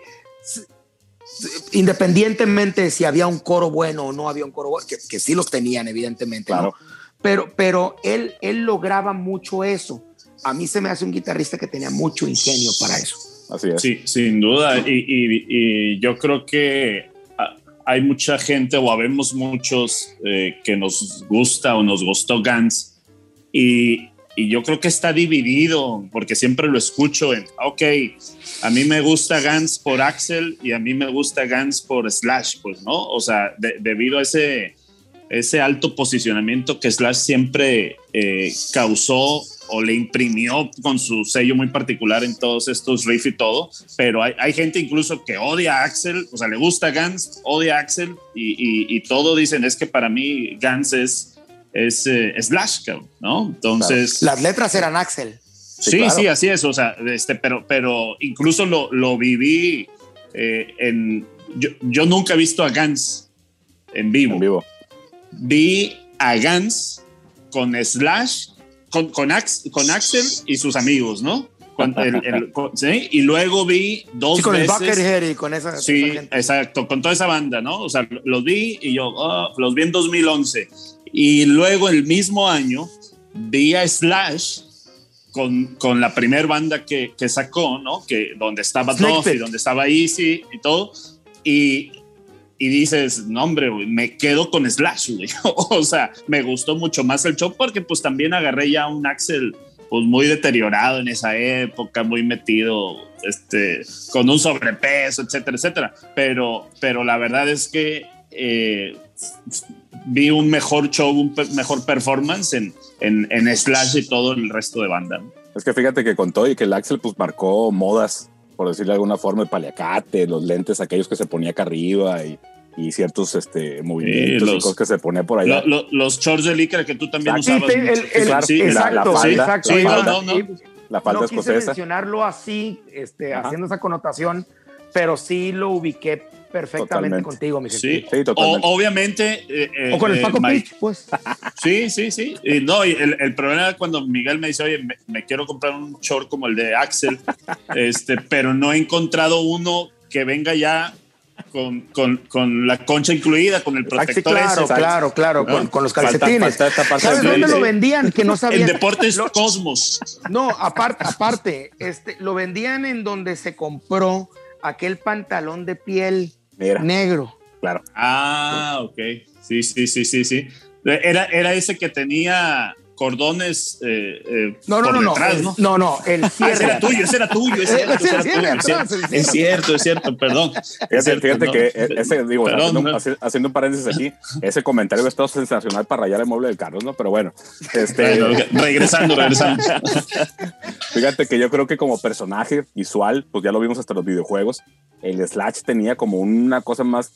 independientemente de si había un coro bueno o no había un coro bueno, que, que sí los tenían, evidentemente. Claro. Pero, pero él, él lograba mucho eso. A mí se me hace un guitarrista que tenía mucho ingenio para eso. Así es. Sí, sin duda. Y, y, y yo creo que ah, hay mucha gente o habemos muchos eh, que nos gusta o nos gustó Guns y, y, yo creo que está dividido porque siempre lo escucho en, ok, a mí me gusta Guns por Axel y a mí me gusta Guns por Slash, pues, ¿no? O sea, de, debido a ese, ese alto posicionamiento que Slash siempre eh, causó o le imprimió con su sello muy particular en todos estos riffs y todo, pero hay, hay, gente incluso que odia a Axel, o sea, le gusta Guns, odia a Axel y, y, y todo dicen es que para mí Guns es, es eh, Slash, ¿no? Entonces... Claro. Las letras eran Axel. Sí, sí, claro. sí, así es, o sea, este, pero, pero incluso lo, lo viví eh, en... Yo, yo, nunca he visto a Guns en vivo. En vivo. Vi a Guns con Slash con, con, Ax, con, Axel y sus amigos, ¿no? Con el, el, con, ¿sí? Y luego vi dos sí, con veces. el Buckethead y con esa. Sí, esa gente. exacto, con toda esa banda, ¿no? O sea, los vi y yo, oh, los vi en 2011. Y luego el mismo año vi a Slash con, con la primer banda que, que, sacó, ¿no? Que donde estaba Duff y donde estaba Easy y todo. Y, y dices, no, hombre, me quedo con Slash, güey. o sea, me gustó mucho más el show porque pues también agarré ya un Axel pues muy deteriorado en esa época, muy metido, este, con un sobrepeso, etcétera, etcétera. Pero, pero la verdad es que eh, vi un mejor show, un pe mejor performance en, en, en, Slash y todo el resto de banda. Es que fíjate que contó y que el Axel pues marcó modas por decirlo de alguna forma, el paliacate, los lentes aquellos que se ponía acá arriba y, y ciertos este, movimientos sí, los, y cosas que se ponía por allá. Lo, lo, los shorts de licra que tú también exacto. usabas. El, el, el, claro, sí, exacto, la, la falda, exacto. La falda, no, no, no. La falda no escocesa. quise mencionarlo así, este, haciendo esa connotación, pero sí lo ubiqué perfectamente totalmente. contigo, mi sí, sí, totalmente. O, obviamente. Eh, o con el Paco eh, Pitch, pues. Sí, sí, sí. Y no, y el, el, problema cuando Miguel me dice, oye, me, me, quiero comprar un short como el de Axel, este, pero no he encontrado uno que venga ya con, con, con, la concha incluida, con el protector. Claro, ese, claro, claro, ¿no? con, con, los calcetines. Falta, falta ¿Sabes dónde sí. lo vendían? Que no sabían. En Deportes lo, Cosmos. No, aparte, aparte este, lo vendían en donde se compró aquel pantalón de piel Mira. negro. Claro. Ah, ok. Sí, sí, sí, sí, sí. Era, era ese que tenía cordones eh, eh, no, no, no, detrás, no, no, no, el cierre. Ah, ese era tuyo, ese era tuyo, ese era, ese era tuyo, es, cierto, es cierto, es cierto, perdón. Fíjate, cierto, fíjate no. que ese, digo, perdón, haciendo, haciendo, un paréntesis aquí, ese comentario ha estado sensacional para rayar el mueble del Carlos, ¿no? Pero bueno, este... bueno regresando, regresando. fíjate que yo creo que como personaje visual, pues ya lo vimos hasta los videojuegos, el Slash tenía como una cosa más,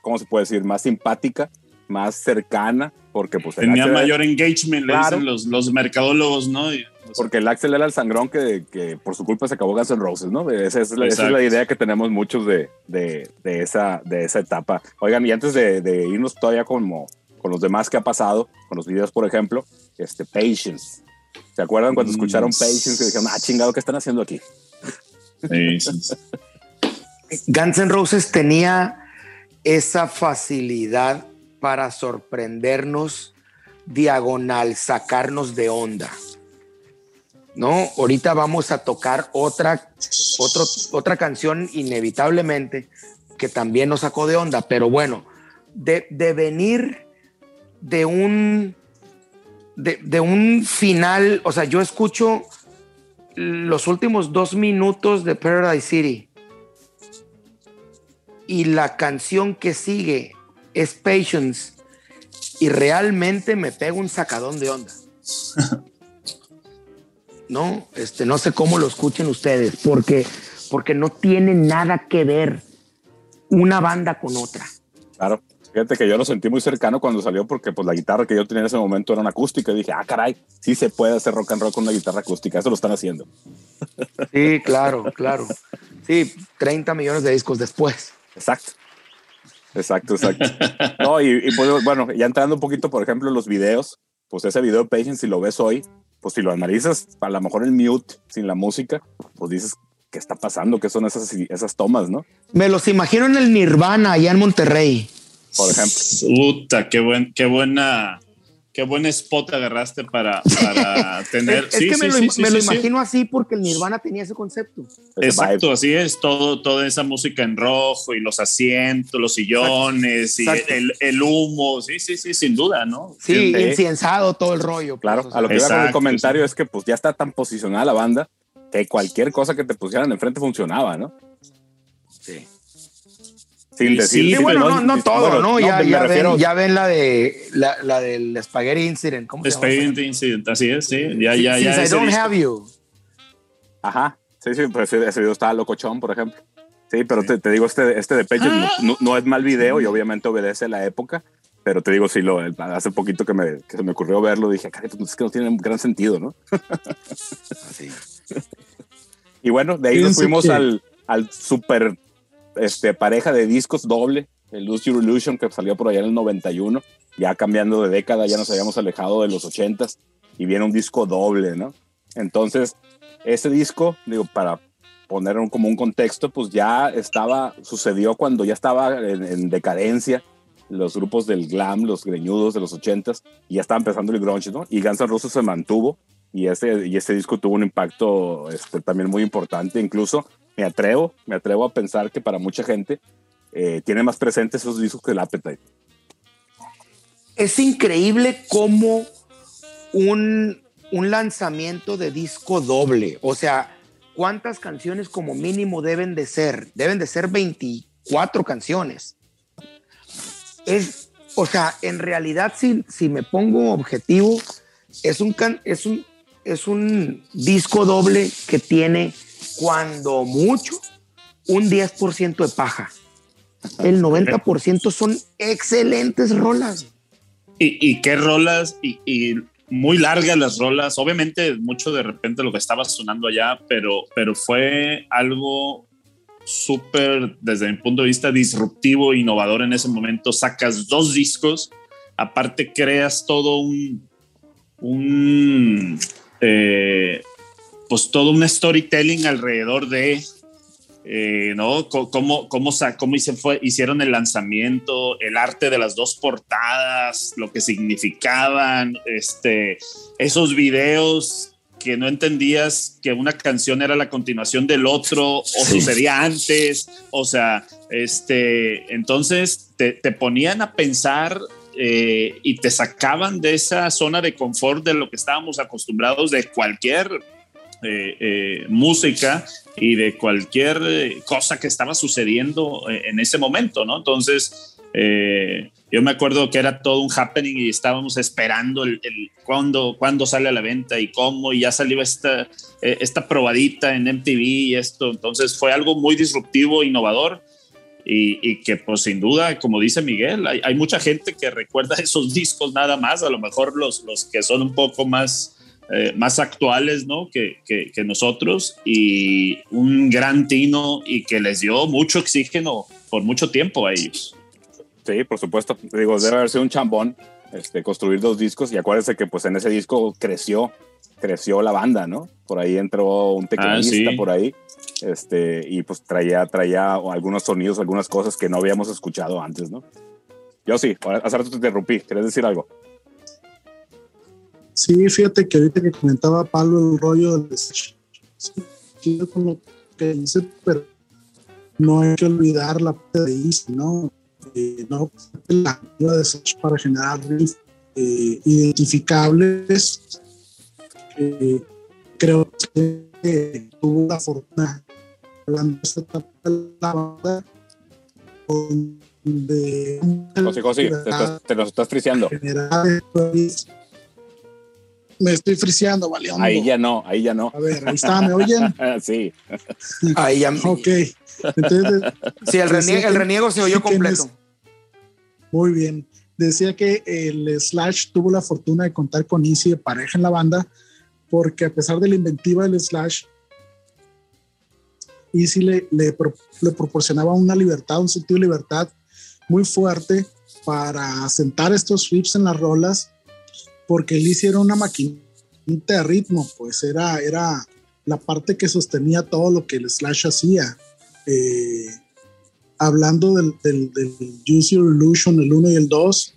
¿cómo se puede decir? Más simpática, más cercana, porque pues tenía mayor engagement, claro. le dicen los, los mercadólogos, ¿no? Y, o sea, porque el Axel era el sangrón que, que, por su culpa se acabó Guns N' Roses, ¿no? Esa es, la, esa es la idea que tenemos muchos de, de, de, esa, de esa etapa. Oigan, y antes de, de irnos todavía como con los demás que ha pasado, con los videos, por ejemplo, este, Patience. ¿Se acuerdan cuando escucharon Patience que dijeron, ah, chingado, ¿qué están haciendo aquí? Patience. Guns N' Roses tenía esa facilidad para sorprendernos diagonal, sacarnos de onda. ¿No? Ahorita vamos a tocar otra, otra canción inevitablemente que también nos sacó de onda, pero bueno, de, de venir de un, de, de, un final, o sea, yo escucho los últimos dos minutos de Paradise City y la canción que sigue es Patience y realmente me pego un sacadón de onda. no, este, no sé cómo lo escuchen ustedes, porque, porque no tiene nada que ver una banda con otra. Claro. Fíjate que yo lo sentí muy cercano cuando salió porque pues la guitarra que yo tenía en ese momento era una acústica y dije, ah, caray, sí se puede hacer rock and roll con una guitarra acústica, eso lo están haciendo. Sí, claro, claro. Sí, 30 millones de discos después. Exacto. Exacto, exacto. No, y, pues, bueno, ya entrando un poquito, por ejemplo, los videos, pues ese video Patience, si lo ves hoy, pues si lo analizas, a lo mejor en mute, sin la música, pues dices, ¿qué está pasando? ¿Qué son esas, esas tomas, no? Me los imagino en el Nirvana, allá en Monterrey. Por ejemplo. Puta, qué, buen, qué buena qué buen spot agarraste para, para tener. es, que me, lo, me lo, imagino así porque el Nirvana tenía ese concepto. Exacto, así es, todo, toda esa música en rojo y los asientos, los sillones y el, el, humo, sí, sí, sí, sin duda, ¿no? Sí, inciensado todo el rollo. Pues, claro, a lo que iba con el comentario es que pues ya está tan posicionada la banda que cualquier cosa que te pusieran enfrente funcionaba, ¿no? Sí. Sin decir. Sí, bueno, no, no todo, ¿no? Ya, ya, ven, ya, ven, la de la, la del Spaghetti Incident. ¿Cómo Spaghetti Incident, así es, sí. Ya, ya, ya. Since I don't have you. Ajá. Sí, sí, pues ese video estaba locochón, por ejemplo. Sí, pero Te, te, digo, este, este de Pecho no, no, es mal video y obviamente obedece la época, pero te digo, sí, lo, hace poquito que, me, que se me ocurrió verlo, dije, pues es que no tiene gran sentido, ¿no? sí. Y bueno, de ahí nos fuimos al, al super este, pareja de discos doble, el Lose Your Illusion, que salió por allá en el 91, ya cambiando de década, ya nos habíamos alejado de los 80s, y viene un disco doble, ¿no? Entonces, ese disco, digo, para poner como un contexto, pues ya estaba, sucedió cuando ya estaba en, decadencia los grupos del glam, los greñudos de los 80s, y ya estaba empezando el grunge, ¿no? Y Guns N' Roses se mantuvo, y ese, y ese disco tuvo un impacto este, también muy importante, incluso me atrevo, me atrevo a pensar que para mucha gente eh, tiene más presente esos discos que el Appetite. Es increíble cómo un, un lanzamiento de disco doble, o sea, ¿cuántas canciones como mínimo deben de ser? Deben de ser 24 canciones. Es, o sea, en realidad, si, si me pongo objetivo, es un, es, un, es un disco doble que tiene cuando mucho, un 10% de paja. El 90% son excelentes rolas. Y, qué rolas, y, muy largas las rolas. Obviamente, mucho de repente lo que estaba sonando allá, pero, pero fue algo súper, desde mi punto de vista, disruptivo, innovador en ese momento. Sacas dos discos, aparte creas todo un, un eh, pues todo un storytelling alrededor de, eh, ¿no? Cómo, cómo, cómo fue, hicieron el lanzamiento, el arte de las dos portadas, lo que significaban, este, esos videos que no entendías que una canción era la continuación del otro o sucedía antes, o sea, este, entonces te, te ponían a pensar eh, y te sacaban de esa zona de confort de lo que estábamos acostumbrados de cualquier eh, música y de cualquier eh, cosa que estaba sucediendo eh, en ese momento, ¿no? Entonces, yo me acuerdo que era todo un happening y estábamos esperando el, cuándo, sale a la venta y cómo, y ya salió esta, esta probadita en MTV y esto. Entonces, fue algo muy disruptivo, innovador. Y, que pues sin duda, como dice Miguel, hay, hay, mucha gente que recuerda esos discos nada más, a lo mejor los, los que son un poco más eh, más actuales ¿no? Que, que, nosotros y un gran tino y que les dio mucho oxígeno por mucho tiempo a ellos. Sí, por supuesto. Digo, debe haber sido un chambón este, construir dos discos y acuérdense que pues en ese disco creció, creció la banda, ¿no? Por ahí entró un tecladista ah, por ahí este, y pues traía, traía algunos sonidos, algunas cosas que no habíamos escuchado antes, ¿no? Yo sí, hace rato te interrumpí, ¿quieres decir algo? Sí, fíjate que ahorita que comentaba Pablo el rollo del sí, con lo que dice, pero no hay que olvidar la parte de ¿no? Eh, no la de Sech para generar eh, identificables. Eh, creo que tuvo la fortuna hablando de esta etapa de la banda donde José, José, te, te nos estás friseando. Generar me estoy friseando, valiendo. Ahí ya no, ahí ya no. A ver, ahí está, ¿me oyen? sí. Ahí ya. Ok. Entonces, sí, el, reniego, el reniego se oyó completo. Muy bien. Decía que el Slash tuvo la fortuna de contar con Easy de pareja en la banda, porque a pesar de la inventiva del Slash, Easy le, le, le proporcionaba una libertad, un sentido de libertad muy fuerte para sentar estos riffs en las rolas, porque él hiciera una maquinita de ritmo, pues era, era la parte que sostenía todo lo que el Slash hacía. Eh, hablando del, del, del Use Your Illusion, el 1 y el 2,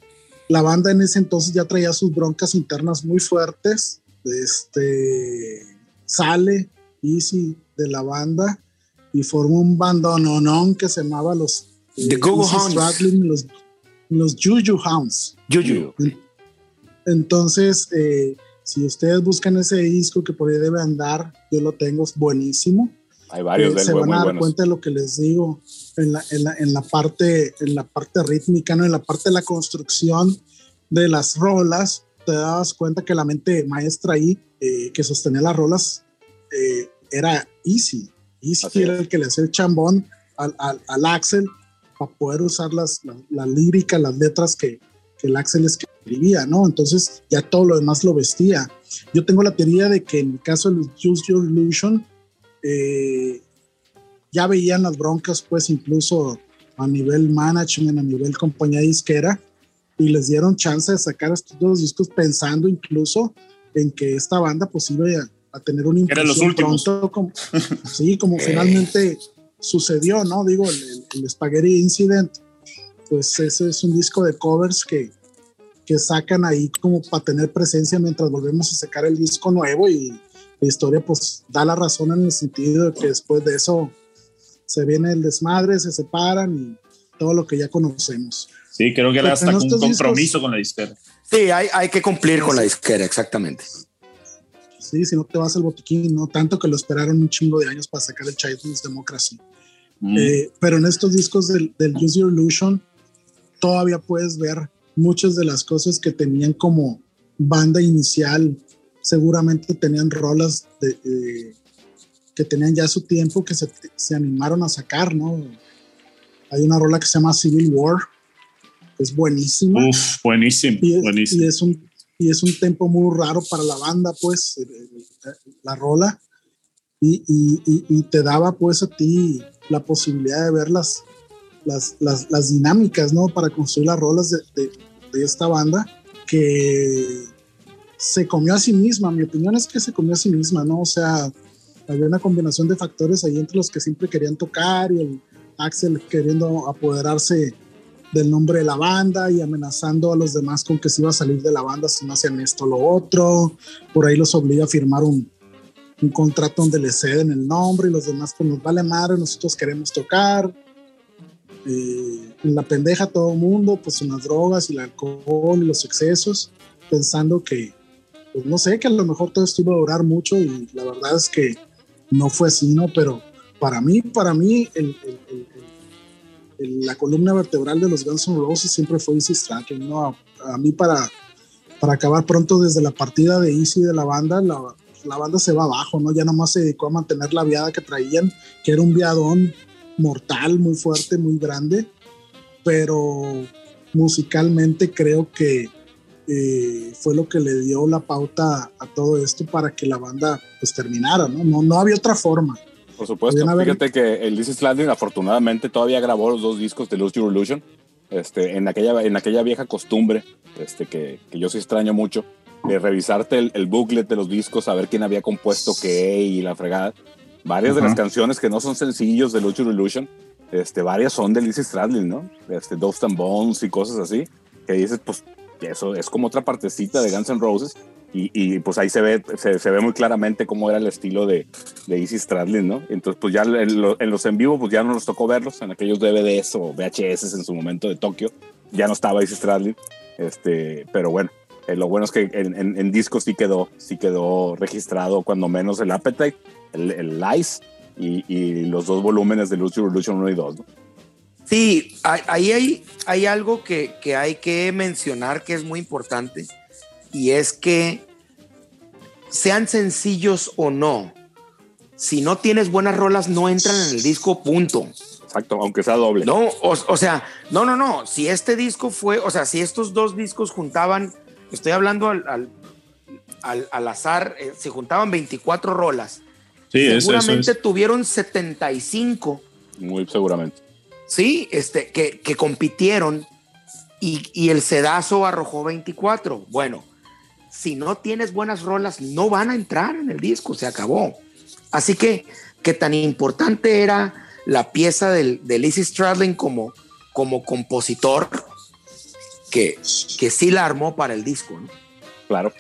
la banda en ese entonces ya traía sus broncas internas muy fuertes. Este sale Easy de la banda y formó un bandononón que se llamaba los The eh, Google Hounds. Los, los Juju Hounds. Juju. Entonces, eh, si ustedes buscan ese disco que por ahí debe andar, yo lo tengo, es buenísimo. Hay varios eh, Se van a dar cuenta de lo que les digo en la, en la, en la, parte, en la parte rítmica, ¿no? en la parte de la construcción de las rolas. Te das cuenta que la mente maestra ahí, eh, que sostenía las rolas, eh, era Easy. Easy era el que le hacía el chambón al, al, al Axel para poder usar las, la, la, lírica, las letras que, que el Axel escribía, ¿no? Entonces ya todo lo demás lo vestía. Yo tengo la teoría de que en el caso de Use Your Illusion, eh, ya veían las broncas, pues incluso a nivel management, a nivel compañía disquera, y les dieron chance de sacar estos dos discos pensando incluso en que esta banda pues iba a, a tener un impulso pronto, como, sí, como finalmente sucedió, ¿no? Digo, el, el, Spaghetti Incident, pues ese es un disco de covers que, que sacan ahí como para tener presencia mientras volvemos a sacar el disco nuevo y la historia pues da la razón en el sentido de que después de eso se viene el desmadre, se separan y todo lo que ya conocemos. Sí, creo que era hasta un compromiso discos, con la disquera. Sí, hay, hay que cumplir con la disquera, exactamente. Sí, si no te vas al botiquín, no tanto que lo esperaron un chingo de años para sacar el Children's Democracy. Mm. Eh, pero en estos discos del, del Use Your Illusion todavía puedes ver muchas de las cosas que tenían como banda inicial. Seguramente tenían rolas de, eh, que tenían ya su tiempo que se, se, animaron a sacar, ¿no? Hay una rola que se llama Civil War, que es buenísima. Uf, buenísimo, y, buenísimo. Y es un, y es un tempo muy raro para la banda, pues, la rola. Y, y, y, te daba, pues, a ti la posibilidad de ver las, las, dinámicas, ¿no? Para construir las rolas de, de, esta banda que se comió a sí misma. Mi opinión es que se comió a sí misma, ¿no? O sea, había una combinación de factores ahí entre los que siempre querían tocar y el Axel queriendo apoderarse del nombre de la banda y amenazando a los demás con que se iba a salir de la banda si no hacían esto o lo otro. Por ahí los obliga a firmar un, un contrato donde le ceden el nombre y los demás pues nos vale madre, nosotros queremos tocar. Eh, en la pendeja todo el mundo, pues en las drogas y el alcohol y los excesos, pensando que, pues no sé, que a lo mejor todo esto iba a durar mucho y la verdad es que no fue así, ¿no? Pero para mí, para mí, la columna vertebral de los Guns N' Roses siempre fue Easy Stradlin, ¿no? A, a, mí para, para acabar pronto desde la partida de Easy de la banda, la, la banda se va abajo, ¿no? Ya nomás se dedicó a mantener la viada que traían, que era un viadón mortal, muy fuerte, muy grande, pero musicalmente creo que eh, fue lo que le dio la pauta a todo esto para que la banda pues terminara, ¿no? No, no había otra forma. Por supuesto, fíjate que el This Landing afortunadamente todavía grabó los dos discos de Lose Your Illusion, este, en, aquella, en aquella vieja costumbre este, que, que yo sí extraño mucho, de revisarte el, el, booklet de los discos, a ver quién había compuesto qué y la fregada. Varias uh -huh. de las canciones que no son sencillos de Your Illusion, este, varias son de Lizzie Stradlin, ¿no? Este, Dust and Bones y cosas así, que dices, pues, eso es como otra partecita de Guns N' Roses. Y, y, pues ahí se ve, se, se, ve muy claramente cómo era el estilo de, de Easy Stradlin, ¿no? Entonces, pues ya en, lo, en, los en vivo, pues ya no nos tocó verlos, en aquellos DVDs o VHS en su momento de Tokio, ya no estaba Easy Stradlin, este, pero bueno, eh, lo bueno es que en, en, en, disco sí quedó, sí quedó registrado cuando menos el Appetite, el, el Lice y, y, los dos volúmenes de Lucio Revolution 1 y 2, ¿no? Sí, ahí hay, hay algo que, que hay que mencionar que es muy importante y es que sean sencillos o no, si no tienes buenas rolas no entran en el disco, punto. Exacto, aunque sea doble. No, o, o, sea, no, no, no, si este disco fue, o sea, si estos dos discos juntaban, estoy hablando al, al, al, al azar, eh, se juntaban 24 rolas seguramente tuvieron 75. Muy seguramente. Sí, este, que, que compitieron y, y, el sedazo arrojó 24. Bueno, si no tienes buenas rolas, no van a entrar en el disco, se acabó. Así que, que tan importante era la pieza del, de Lizzie Stradlin como, como compositor, que, que sí la armó para el disco, ¿no? Claro.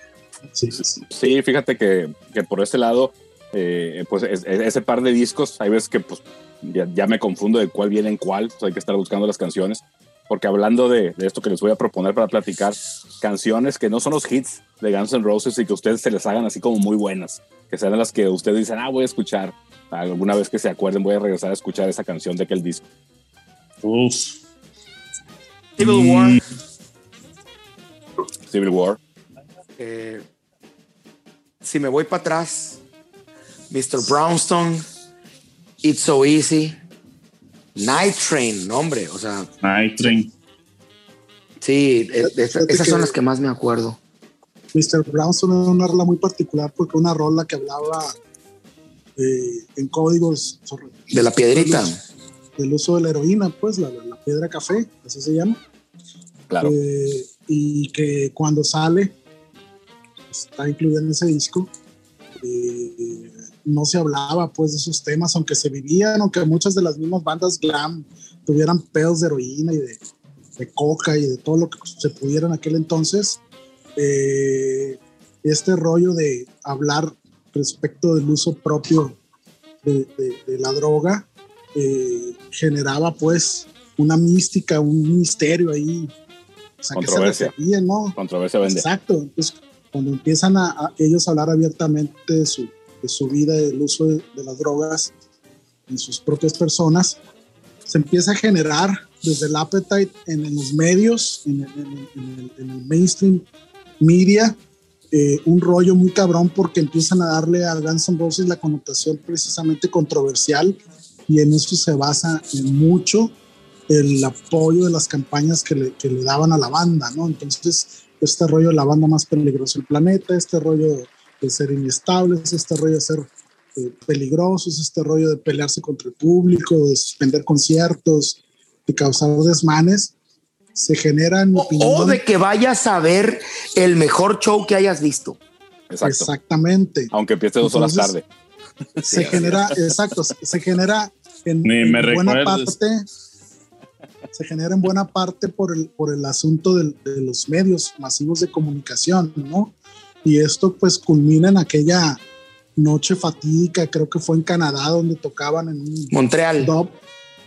Sí, sí fíjate que, que, por este lado, eh, pues ese par de discos, hay veces que pues, ya, ya, me confundo de cuál viene en cuál, pues hay que estar buscando las canciones porque hablando de, de, esto que les voy a proponer para platicar, canciones que no son los hits de Guns N' Roses y que ustedes se les hagan así como muy buenas, que sean las que ustedes dicen, ah, voy a escuchar, alguna vez que se acuerden voy a regresar a escuchar esa canción de aquel disco. Uf. Civil War. Civil War. Eh, si me voy para atrás, Mr. Brownstone, It's So Easy. Night Train, hombre, o sea. Night Train. Sí, esas son las que más me acuerdo. Mr. Brownstone era una rola muy particular porque una rola que hablaba eh, en códigos de la piedrita. Del, uso de la heroína, pues, la, la, piedra café, así se llama. Claro. Eh, y que cuando sale, está incluida en ese disco, eh, no se hablaba pues de esos temas, aunque se vivían, aunque muchas de las mismas bandas glam tuvieran pedos de heroína y de, de coca y de todo lo que se pudiera en aquel entonces, eh, este rollo de hablar respecto del uso propio de, de, la droga eh, generaba pues una mística, un misterio ahí. O sea, Controversia. Que se ¿no? Controversia vende. Exacto. Entonces, cuando empiezan a, a ellos a hablar abiertamente de su de su vida, del uso de, las drogas en sus propias personas, se empieza a generar desde el appetite en, los medios, en el, mainstream media, eh, un rollo muy cabrón porque empiezan a darle a Guns N' Roses la connotación precisamente controversial y en eso se basa mucho el apoyo de las campañas que le, que le daban a la banda, ¿no? Entonces, este rollo de la banda más peligrosa del planeta, este rollo de ser inestables, este rollo de ser eh, peligrosos, este rollo de pelearse contra el público, de suspender conciertos, de causar desmanes, se genera en mi o, opinión. O de que vayas a ver el mejor show que hayas visto. Exacto. Exactamente. Aunque empiece dos horas tarde. Se genera, exacto, se genera en, Ni me en buena parte se genera en buena parte por el, por el asunto de, de, los medios masivos de comunicación, ¿no? Y esto pues culmina en aquella noche fatídica, creo que fue en Canadá, donde tocaban en un Montreal. Dub,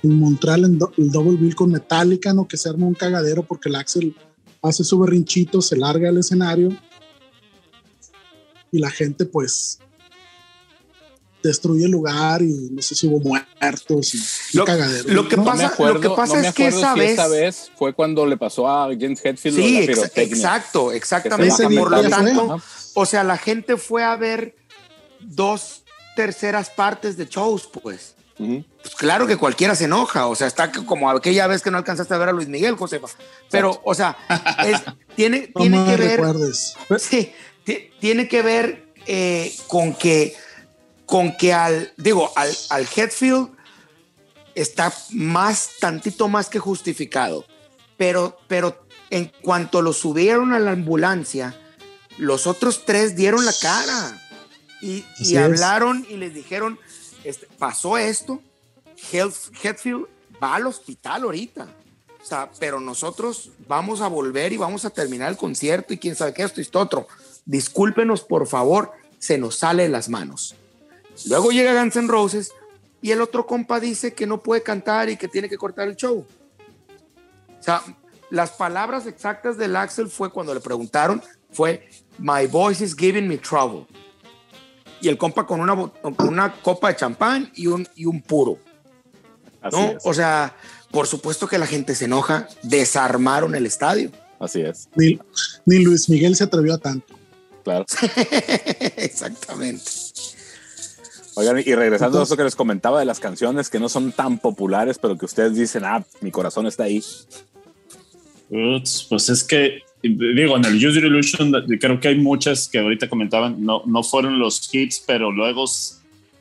en Montreal, en do, el Double Bill con Metallica, ¿no? Que se arma un cagadero porque el Axel hace su berrinchito, se larga al escenario y la gente pues destruye el lugar y no sé si hubo muertos y, lo, cagadero. Lo que no pasa, acuerdo, lo que pasa no es que esa si vez, esa vez fue cuando le pasó a James Hetfield sí, la ex exacto, exactamente. Por lo tanto, o sea, la gente fue a ver dos terceras partes de shows, pues. Uh -huh. pues. claro que cualquiera se enoja, o sea, está como aquella vez que no alcanzaste a ver a Luis Miguel, Josefa. Pero, Exacto. o sea, es, tiene, no tiene que ver. Recuerdes. Sí, tiene que ver eh, con que con que al, digo, al, al Hetfield está más, tantito más que justificado. Pero, pero en cuanto lo subieron a la ambulancia, los otros tres dieron la cara y, y hablaron y les dijeron, este, pasó esto, Hetfield va al hospital ahorita. O sea, pero nosotros vamos a volver y vamos a terminar el concierto y quién sabe qué, esto y esto otro. Discúlpenos, por favor, se nos sale de las manos. Luego llega Guns N' Roses y el otro compa dice que no puede cantar y que tiene que cortar el show. O sea, las palabras exactas del Axel fue cuando le preguntaron, fue, My voice is giving me trouble. Y el compa con una, con una copa de champán y un, y un puro. Así ¿no? es. O sea, por supuesto que la gente se enoja, desarmaron el estadio. Así es. Ni, ni Luis Miguel se atrevió a tanto. Claro. Exactamente. Oigan, y regresando a eso que les comentaba de las canciones que no son tan populares, pero que ustedes dicen, ah, mi corazón está ahí. Ups, pues es que, digo, en el Use Your Illusion creo que hay muchas que ahorita comentaban, no, no fueron los hits, pero luego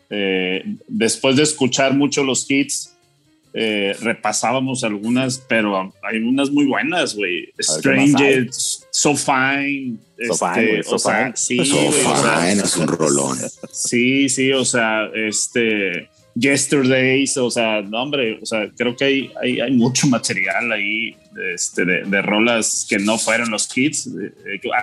eh, después de escuchar mucho los hits, eh, repasábamos algunas, pero hay unas muy buenas, güey. Stranger, So Fine. So fine, o sea, sí, so fine, es un rolón. Sí, sí, o sea, este. Yesterdays, o sea, no, hombre, o sea, creo que hay, hay, hay mucho material ahí este, de, de, rolas que no fueron los hits.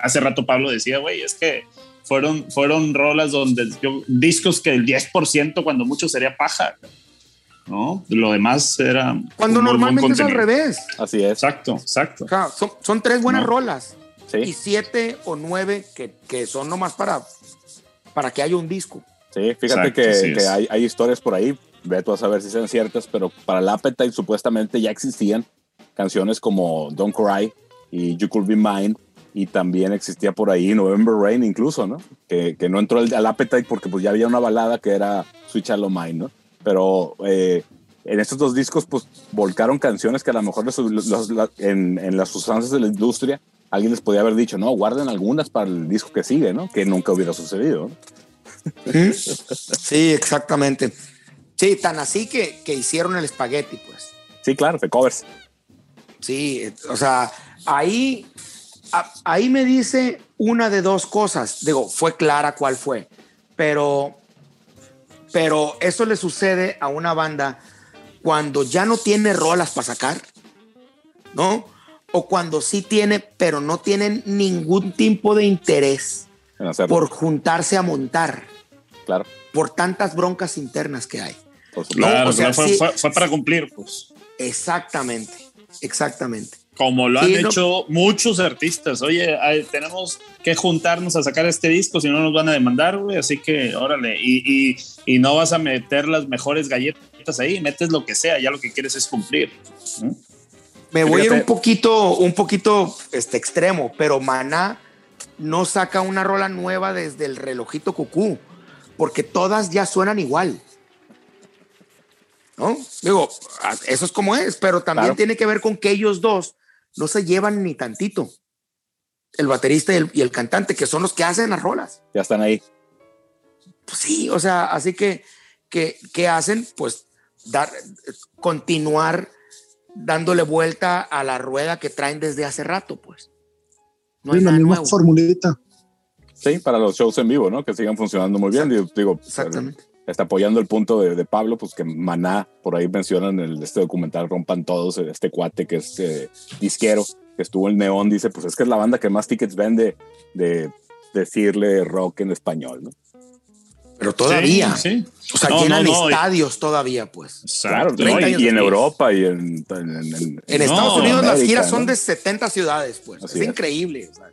Hace rato Pablo decía, güey, es que fueron, fueron rolas donde yo, discos que el 10% cuando mucho sería paja. ¿no? Lo demás era. Cuando normalmente es al revés. Así es. Exacto, exacto. O sea, son, son, tres buenas no. rolas. ¿Sí? Y siete o nueve que, que, son nomás para, para que haya un disco. Sí, fíjate exacto, que, sí que hay, hay, historias por ahí, veto a saber si sean ciertas, pero para el Appetite supuestamente ya existían canciones como Don't Cry y You Could Be Mine, y también existía por ahí November Rain incluso, ¿no? Que, que no entró al, al, Appetite porque pues ya había una balada que era Sweet Shallow Mine, ¿no? Pero eh, en estos dos discos pues volcaron canciones que a lo mejor los, los, los, en, en, las sustancias de la industria alguien les podía haber dicho, no, guarden algunas para el disco que sigue, ¿no? Que nunca hubiera sucedido. Sí, exactamente. Sí, tan así que, que hicieron el espagueti, pues. Sí, claro, de covers. Sí, o sea, ahí, ahí me dice una de dos cosas. Digo, fue clara cuál fue, pero, pero eso le sucede a una banda cuando ya no tiene rolas para sacar, ¿no? O cuando sí tiene, pero no tienen ningún tipo de interés por juntarse a montar. Claro. Por tantas broncas internas que hay. Claro, ¿no? o sea, fue, sí, fue, fue, para cumplir, pues. Exactamente, exactamente. Como lo han sí, hecho no. muchos artistas. Oye, hay, tenemos que juntarnos a sacar este disco, si no nos van a demandar, güey. Así que, órale. Y, y, y, no vas a meter las mejores galletas ahí, metes lo que sea, ya lo que quieres es cumplir. ¿no? Me voy a ir un poquito, un poquito este, extremo, pero Maná no saca una rola nueva desde el relojito cucú, porque todas ya suenan igual. ¿No? Digo, eso es como es, pero también claro. tiene que ver con que ellos dos no se llevan ni tantito. El baterista y el, y el, cantante, que son los que hacen las rolas. Ya están ahí. Pues sí, o sea, así que, que, que hacen, pues, dar, continuar dándole vuelta a la rueda que traen desde hace rato, pues. No sí, la misma nuevo. formulita. Sí, para los shows en vivo, ¿no? Que sigan funcionando muy bien. Digo, digo Exactamente. Está apoyando el punto de, de, Pablo, pues que Maná, por ahí mencionan en este documental Rompan Todos, este cuate que es eh, disquero, que estuvo en Neón, dice, pues es que es la banda que más tickets vende de decirle rock en español, ¿no? Pero todavía. Sí, sí. O sea, no, llenan no, no, estadios y... todavía, pues. Claro, y, y, en Europa y en. En, en, en Estados Unidos América, las giras son de 70 ciudades, pues. Así es, es, increíble. O sea.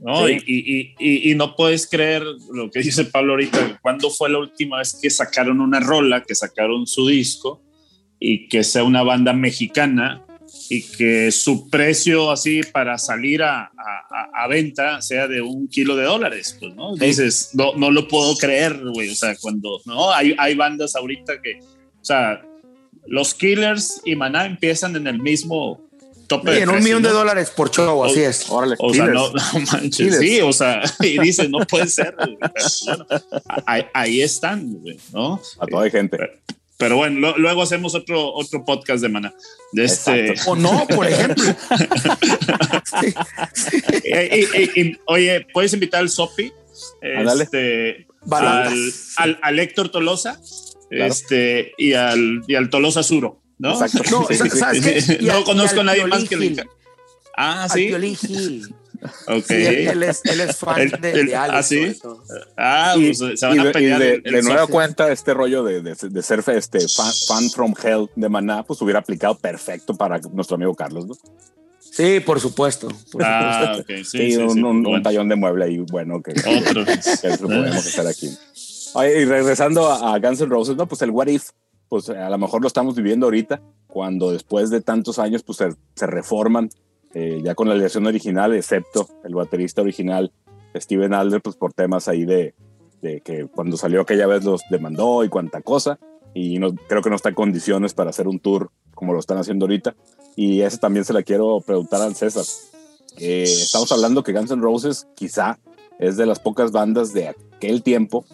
No, sí. y, y, y, no puedes creer lo que dice Pablo ahorita. ¿Cuándo fue la última vez que sacaron una rola, que sacaron su disco y que sea una banda mexicana y que su precio así para salir a, a, a, venta sea de un kilo de dólares, pues, ¿no? Sí. Dices, no, no lo puedo creer, güey, o sea, cuando, ¿no? Hay, hay bandas ahorita que, o sea, los Killers y Maná empiezan en el mismo tope. Sí, en un millón de dólares por show, así o, es. Órale, o Killers. sea, no, no manches, Killers. sí, o sea, y dices, no puede ser, bueno, ahí, ahí, están, güey, ¿no? A toda hay gente. Pero, pero bueno, lo, luego hacemos otro, otro podcast de Mana. De este... O no, por ejemplo. sí, sí. Y, y, y, oye, ¿puedes invitar al Sopi? Este, al, al, al, Héctor Tolosa claro. este, y, al, y al Tolosa Suro, ¿no? Exacto. No, ¿sabes no conozco a nadie más que le... Ah, sí. Al Violín Gil. Ok. Sí, él, es, él, es, fan el, de, el, de Alex. ¿Ah, sí? Ah, y, pues se van de, a pelear. de, de nueva cuenta, este rollo de, de ser este fan, fan, from hell de Maná, pues hubiera aplicado perfecto para nuestro amigo Carlos, ¿no? Sí, por supuesto. Por ah, supuesto. Okay. Sí, sí, sí, un, sí, un, bueno. un, tallón de mueble ahí, bueno, que, Otro. que, que lo podemos hacer aquí. Oye, y regresando a, a Guns N' Roses, ¿no? Pues el What If, pues a lo mejor lo estamos viviendo ahorita, cuando después de tantos años, pues se, se reforman eh, ya con la alineación original, excepto el baterista original, Steven Adler, pues por temas ahí de, de, que cuando salió aquella vez los demandó y cuanta cosa, y no, creo que no está en condiciones para hacer un tour como lo están haciendo ahorita. Y eso también se la quiero preguntar al César. Eh, estamos hablando que Guns N' Roses quizá es de las pocas bandas de aquel tiempo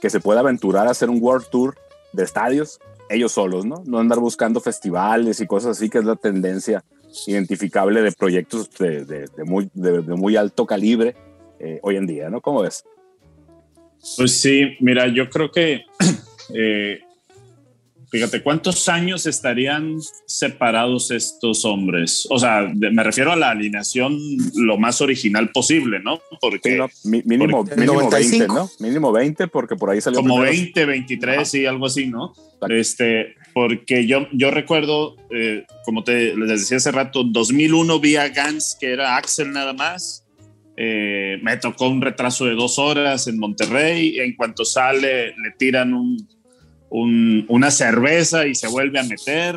que se pueda aventurar a hacer un World Tour de estadios ellos solos, ¿no? No andar buscando festivales y cosas así, que es la tendencia identificable de proyectos de, muy, de, muy alto calibre eh, hoy en día, ¿no? ¿Cómo ves? Pues sí, mira, yo creo que eh, Fíjate, ¿cuántos años estarían separados estos hombres? O sea, me refiero a la alineación lo más original posible, ¿no? Porque mínimo, mínimo 20, ¿no? Mínimo 20 porque por ahí salió como 20, 23 y algo así, ¿no? Este, porque yo, yo recuerdo, eh, como te les decía hace rato, 2001 vi a Gans que era Axel nada más. Eh, me tocó un retraso de dos horas en Monterrey. En cuanto sale, le tiran un una cerveza y se vuelve a meter.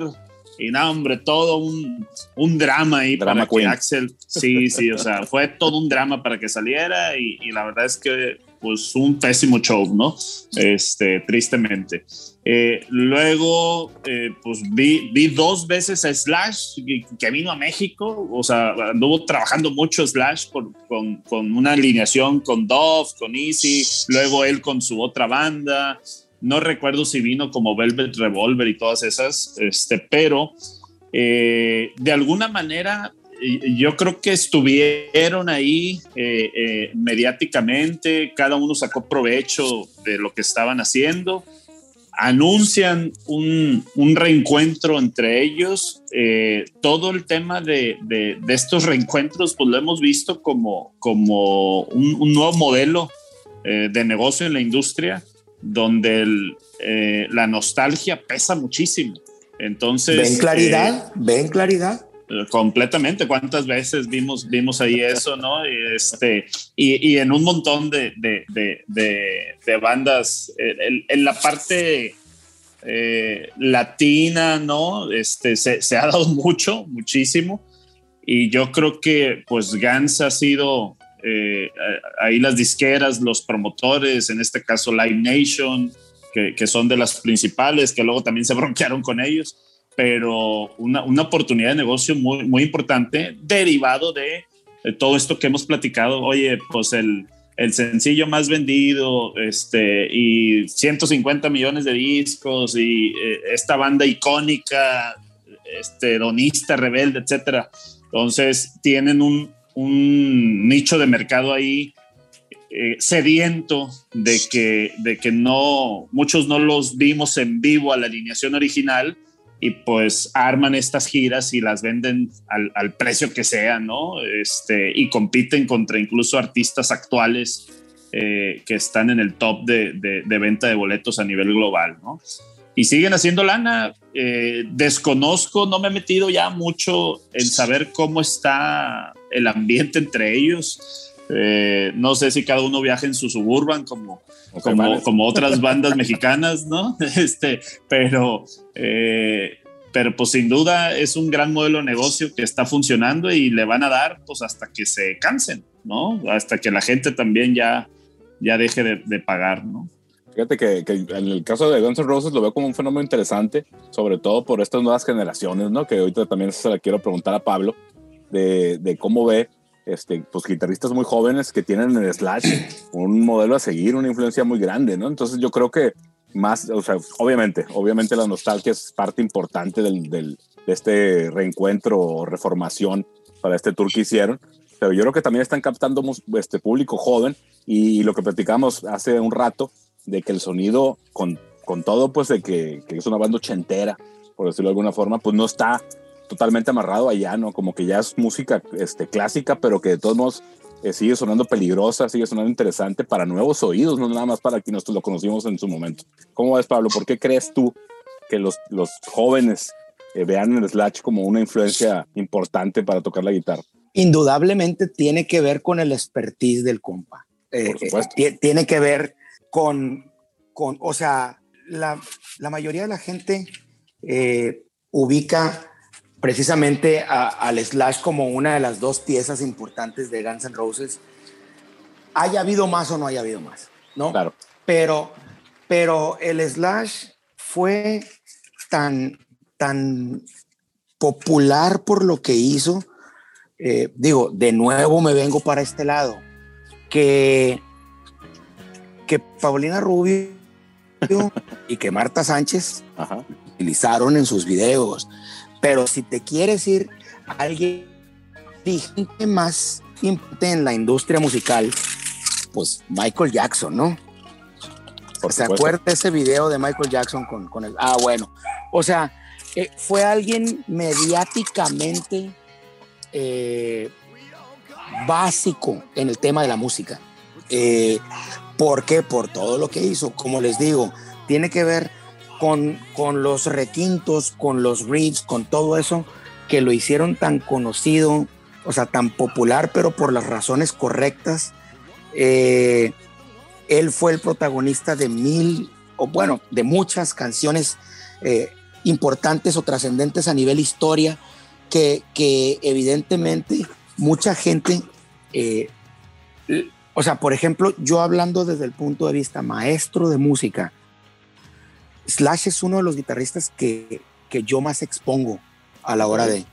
Y nada, hombre, todo un, un drama ahí para que Axel. Sí, sí, o sea, fue todo un drama para que saliera y, la verdad es que, pues, un pésimo show, ¿no? Este, tristemente. Eh, luego, eh, pues, vi, vi dos veces a Slash que vino a México, o sea, anduvo trabajando mucho Slash con, con, con una alineación con Dove, con Easy, luego él con su otra banda. No recuerdo si vino como Velvet Revolver y todas esas, este, pero eh, de alguna manera yo creo que estuvieron ahí eh, eh, mediáticamente, cada uno sacó provecho de lo que estaban haciendo, anuncian un, reencuentro entre ellos. todo el tema de, estos reencuentros, pues lo hemos visto como, como un nuevo modelo de negocio en la industria donde eh, la nostalgia pesa muchísimo. Entonces. ¿Ven claridad? Eh, ¿Ven claridad? Completamente. ¿Cuántas veces vimos, vimos ahí eso, no? Y, este, y, en un montón de, bandas, en, la parte eh, latina, ¿no? Este, se, ha dado mucho, muchísimo. Y yo creo que, pues, Gans ha sido eh, ahí las disqueras, los promotores, en este caso Live Nation, que, son de las principales, que luego también se bronquearon con ellos, pero una, una oportunidad de negocio muy, muy importante derivado de, todo esto que hemos platicado. Oye, pues el, el sencillo más vendido, este, y 150 millones de discos, y eh, esta banda icónica, este, donista, rebelde, etcétera. Entonces tienen un, un nicho de mercado ahí eh, sediento de que, de que no, muchos no los vimos en vivo a la alineación original y pues arman estas giras y las venden al, precio que sea, ¿no? Este, y compiten contra incluso artistas actuales eh, que están en el top de, de, venta de boletos a nivel global, ¿no? y siguen haciendo lana. Eh, desconozco, no me he metido ya mucho en saber cómo está el ambiente entre ellos. Eh, no sé si cada uno viaja en su suburban como, como, como, otras bandas mexicanas, ¿no? Este, pero, eh, pero pues sin duda es un gran modelo de negocio que está funcionando y le van a dar pues hasta que se cansen, ¿no? Hasta que la gente también ya, ya deje de, de pagar, ¿no? Fíjate que, en el caso de Guns N' Roses lo veo como un fenómeno interesante, sobre todo por estas nuevas generaciones, ¿no? Que ahorita también se la quiero preguntar a Pablo, de, de cómo ve este, pues, guitarristas muy jóvenes que tienen en Slash un modelo a seguir, una influencia muy grande, ¿no? Entonces yo creo que más, o sea, obviamente, obviamente la nostalgia es parte importante del, del, de este reencuentro o reformación para este tour que hicieron, pero yo creo que también están captando este público joven y, y lo que platicamos hace un rato, de que el sonido, con, con todo, pues de que, que, es una banda ochentera, por decirlo de alguna forma, pues no está totalmente amarrado allá, ¿no? Como que ya es música este, clásica, pero que de todos modos eh, sigue sonando peligrosa, sigue sonando interesante para nuevos oídos, no nada más para quienes lo conocimos en su momento. ¿Cómo ves, Pablo? ¿Por qué crees tú que los, los jóvenes eh, vean el Slash como una influencia importante para tocar la guitarra? Indudablemente tiene que ver con el expertise del compa. Eh, tiene que ver con, con o sea, la, la, mayoría de la gente eh, ubica precisamente al Slash como una de las dos piezas importantes de Guns N' Roses. Haya habido más o no haya habido más, ¿no? Claro. Pero, pero el Slash fue tan, tan popular por lo que hizo, eh, digo, de nuevo me vengo para este lado, que que Paulina Rubio y que Marta Sánchez utilizaron en sus videos. Pero si te quieres ir a alguien más importante en la industria musical, pues Michael Jackson, ¿no? ¿Se acuerda ese video de Michael Jackson con, con el... Ah, bueno. O sea, eh, fue alguien mediáticamente eh, básico en el tema de la música. Eh, ¿Por qué? Por todo lo que hizo. Como les digo, tiene que ver con, con los requintos, con los riffs, con todo eso que lo hicieron tan conocido, o sea, tan popular, pero por las razones correctas. Eh, él fue el protagonista de mil, o bueno, de muchas canciones eh, importantes o trascendentes a nivel historia, que, que evidentemente mucha gente eh, o sea, por ejemplo, yo hablando desde el punto de vista maestro de música, Slash es uno de los guitarristas que, que yo más expongo a la hora de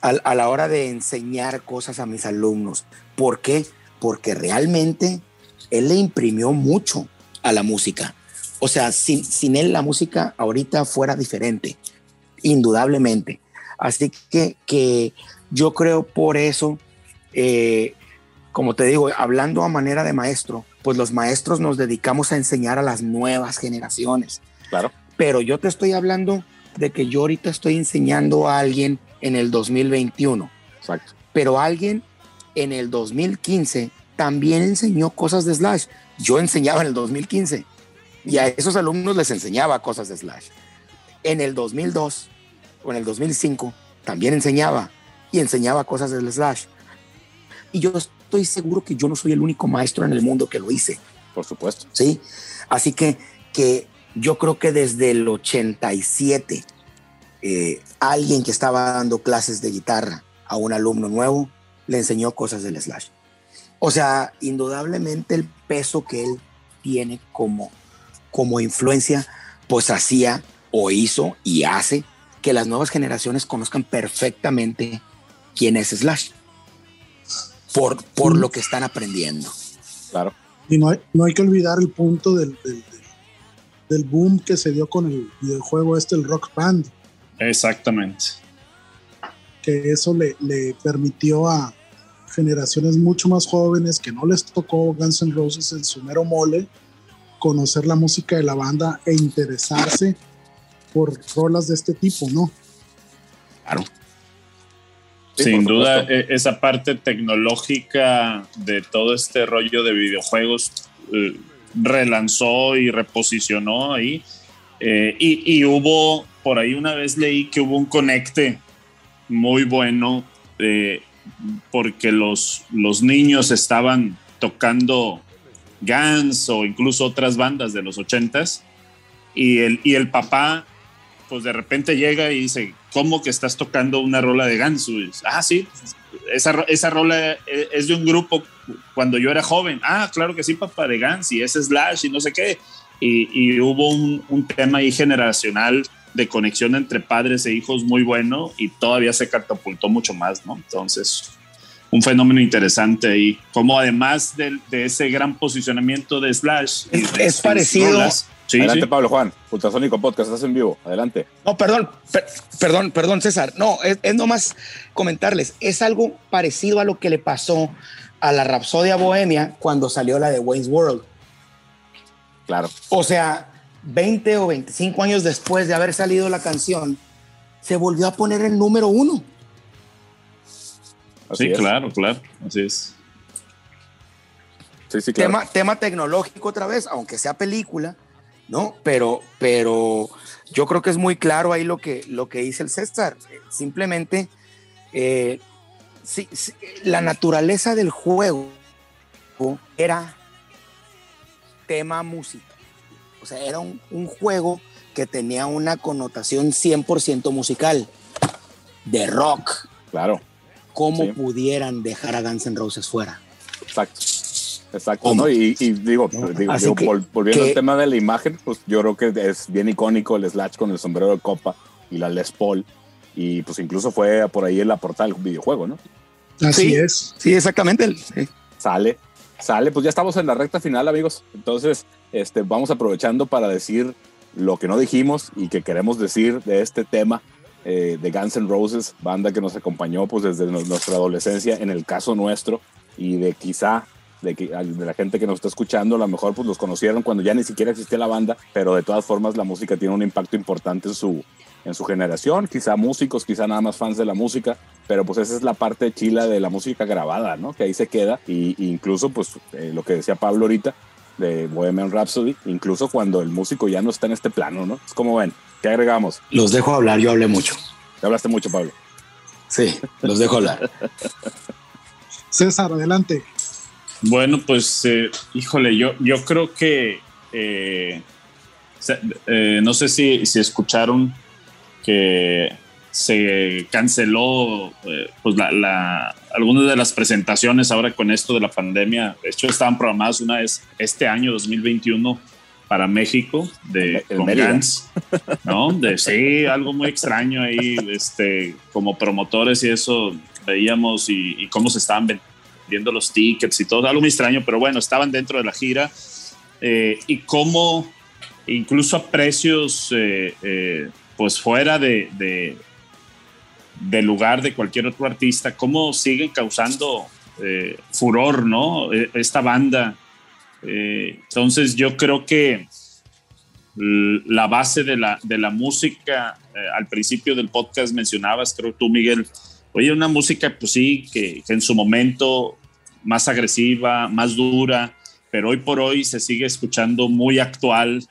a, la hora de enseñar cosas a mis alumnos. ¿Por qué? Porque realmente él le imprimió mucho a la música. O sea, sin, sin él la música ahorita fuera diferente, indudablemente. Así que, que yo creo por eso eh, como te digo, hablando a manera de maestro, pues los maestros nos dedicamos a enseñar a las nuevas generaciones. Claro. Pero yo te estoy hablando de que yo ahorita estoy enseñando a alguien en el 2021. Exacto. Pero alguien en el 2015 también enseñó cosas de Slash. Yo enseñaba en el 2015 y a esos alumnos les enseñaba cosas de Slash. En el 2002 o en el 2005 también enseñaba y enseñaba cosas de Slash. Y yo estoy seguro que yo no soy el único maestro en el mundo que lo hice. Por supuesto. Sí. Así que, que yo creo que desde el 87, eh, alguien que estaba dando clases de guitarra a un alumno nuevo le enseñó cosas del slash. O sea, indudablemente el peso que él tiene como, como influencia, pues hacía o hizo y hace que las nuevas generaciones conozcan perfectamente quién es Slash por, por lo que están aprendiendo. Claro. Y no hay, no hay que olvidar el punto del, del, boom que se dio con el videojuego este, el Rock Band. Exactamente. Que eso le, le permitió a generaciones mucho más jóvenes que no les tocó Guns N' Roses en su mero mole conocer la música de la banda e interesarse por rolas de este tipo, ¿no? Claro. Sin duda, e, esa parte tecnológica de todo este rollo de videojuegos eh, relanzó y reposicionó ahí. Eh, y, hubo, por ahí una vez leí que hubo un conecte muy bueno eh, porque los, los niños estaban tocando Guns o incluso otras bandas de los ochentas y el, y el papá pues de repente llega y dice, ¿cómo que estás tocando una rola de Gansu? Ah, sí, esa, esa rola e, es de un grupo cuando yo era joven. Ah, claro que sí, papá, de Gans y es Slash y no sé qué. Y, y hubo un, un, tema ahí generacional de conexión entre padres e hijos muy bueno y todavía se catapultó mucho más, ¿no? Entonces, un fenómeno interesante ahí. Como además de, de ese gran posicionamiento de Slash. Es, parecido. Adelante, Pablo Juan, Ultrasónico Podcast, estás en vivo. Adelante. No, perdón, perdón, perdón, César. No, es, es, nomás comentarles. Es algo parecido a lo que le pasó a la Rapsodia Bohemia cuando salió la de Wayne's World. Claro. O sea, 20 o 25 años después de haber salido la canción, se volvió a poner el número uno. sí, claro, claro. Así es. Sí, sí, claro. tema, tema tecnológico otra vez, aunque sea película ¿no? Pero, pero yo creo que es muy claro ahí lo que, lo que dice el César. Simplemente eh, la naturaleza del juego era tema música. O sea, era un, juego que tenía una connotación 100% musical, de rock. Claro. ¿Cómo pudieran dejar a Guns N' Roses fuera? Exacto. Exacto, ¿no? Y, digo, volviendo al tema de la imagen, pues yo creo que es bien icónico el Slash con el sombrero de copa y la Les Paul. Y pues incluso fue por ahí en la portada del videojuego, ¿no? Así es. Sí, exactamente. Sale, sale. Pues ya estamos en la recta final, amigos. Entonces, este, vamos aprovechando para decir lo que no dijimos y que queremos decir de este tema eh, de Guns N' Roses, banda que nos acompañó pues desde nuestra adolescencia, en el caso nuestro, y de quizá de, que, de la gente que nos está escuchando, a lo mejor pues los conocieron cuando ya ni siquiera existía la banda, pero de todas formas la música tiene un impacto importante en su, en su generación, quizá músicos, quizá nada más fans de la música, pero pues esa es la parte chila de la música grabada, ¿no? Que ahí se queda y, incluso pues eh, lo que decía Pablo ahorita de Bohemian Rhapsody, incluso cuando el músico ya no está en este plano, ¿no? Es como ven, ¿qué agregamos? Los dejo hablar, yo hablé mucho. Te hablaste mucho, Pablo. Sí, los dejo hablar. César, adelante. Bueno, pues, eh, híjole, yo, yo creo que, eh, no sé si, si escucharon que se canceló eh, pues la, algunas de las presentaciones ahora con esto de la pandemia. De hecho, estaban programadas una vez este año 2021 para México de con Gans, ¿no? De sí, algo muy extraño ahí, este, como promotores y eso veíamos y, cómo se estaban vendiendo los tickets y todo, algo muy extraño, pero bueno, estaban dentro de la gira eh, y cómo incluso a precios eh, pues fuera de, de, lugar de cualquier otro artista, cómo siguen causando eh, furor, ¿no? E, esta banda. Eh, entonces yo creo que la base de la, de la música, eh, al principio del podcast mencionabas, creo tú, Miguel, oye, una música, pues sí, que, que en su momento más agresiva, más dura, pero hoy por hoy se sigue escuchando muy actual,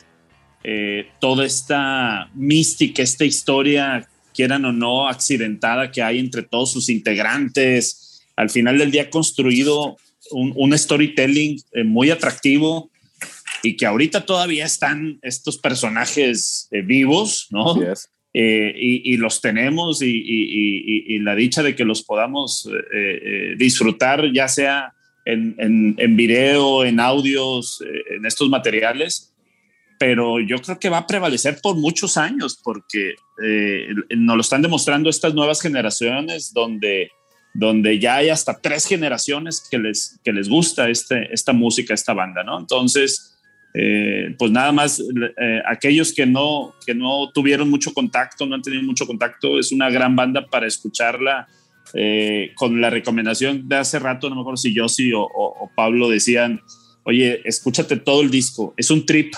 eh, toda esta mística, esta historia, quieran o no, accidentada que hay entre todos sus integrantes. Al final del día construido un, storytelling eh, muy atractivo y que ahorita todavía están estos personajes eh, vivos, ¿no? y, los tenemos y, la dicha de que los podamos disfrutar, ya sea en, en, en video, en audios, en estos materiales, pero yo creo que va a prevalecer por muchos años porque eh, nos lo están demostrando estas nuevas generaciones donde, donde ya hay hasta tres generaciones que les, que les gusta este, esta música, esta banda, ¿no? Entonces, eh, pues nada más, eh, aquellos que no, que no tuvieron mucho contacto, no han tenido mucho contacto, es una gran banda para escucharla. con la recomendación de hace rato, no me acuerdo si Yossi o, o Pablo decían, oye, escúchate todo el disco, es un trip,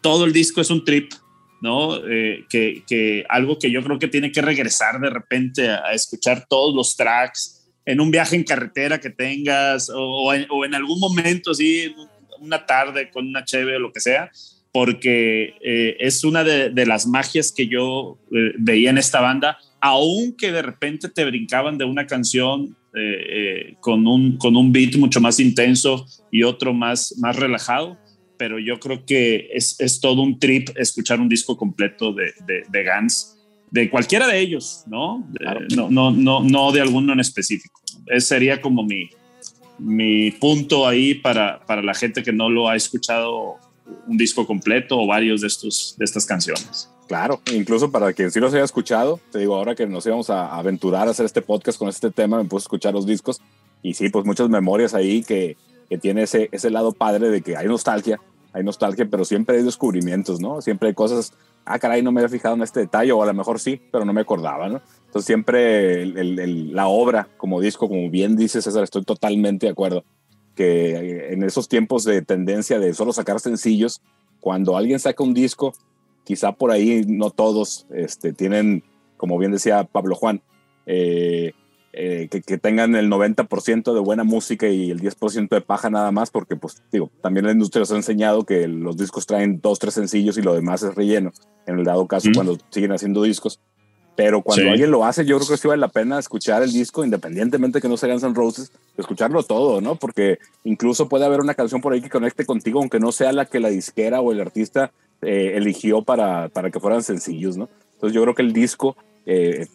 todo el disco es un trip, ¿no? Eh, que, algo que yo creo que tiene que regresar de repente a, escuchar todos los tracks en un viaje en carretera que tengas o, en, algún momento, así, una tarde con una cheve o lo que sea, porque eh, es una de, las magias que yo eh, veía en esta banda, aunque de repente te brincaban de una canción con, un, con un beat mucho más intenso y otro más, más relajado pero yo creo que es, es todo un trip escuchar un disco completo de, de, de Guns, de cualquiera de ellos, ¿no? no, no, no, no de alguno en específico. Ese sería como mi, mi punto ahí para, para la gente que no lo ha escuchado un disco completo o varios de, estos, de estas canciones. Claro, incluso para quien sí los haya escuchado, te digo, ahora que nos íbamos a aventurar a hacer este podcast con este tema, me puse a escuchar los discos y sí, pues muchas memorias ahí que, que tiene ese, ese lado padre de que hay nostalgia, hay nostalgia, pero siempre hay descubrimientos, ¿no? Siempre hay cosas, ah, caray, no me había fijado en este detalle, o a lo mejor sí, pero no me acordaba, ¿no? Entonces siempre la obra como disco, como bien dices César, estoy totalmente de acuerdo, que en esos tiempos de tendencia de solo sacar sencillos, cuando alguien saca un disco, quizá por ahí no todos este, tienen, como bien decía Pablo Juan, eh, eh, que, tengan el 90% de buena música y el 10% de paja nada más, porque pues digo, también la industria nos ha enseñado que los discos traen dos, tres sencillos y lo demás es relleno, en el dado caso cuando siguen haciendo discos. Pero cuando alguien lo hace, yo creo que sí vale la pena escuchar el disco, independientemente que no sea Guns N' Roses, escucharlo todo, ¿no? Porque incluso puede haber una canción por ahí que conecte contigo, aunque no sea la que la disquera o el artista eh, eligió para, para que fueran sencillos, ¿no? Entonces yo creo que el disco eh,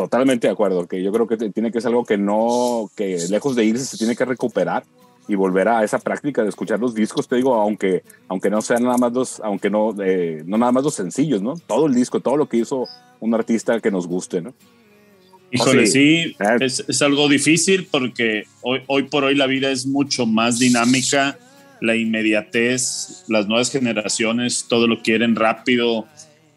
Totalmente de acuerdo, que yo creo que tiene que ser algo que no, que lejos de irse se tiene que recuperar y volver a esa práctica de escuchar los discos, te digo, aunque, aunque no sean nada más los, aunque no, eh, no nada más los sencillos, ¿no? Todo el disco, todo lo que hizo un artista que nos guste, ¿no? Híjole, sí, eh. es, es, algo difícil porque hoy, hoy por hoy la vida es mucho más dinámica la inmediatez, las nuevas generaciones, todo lo quieren rápido,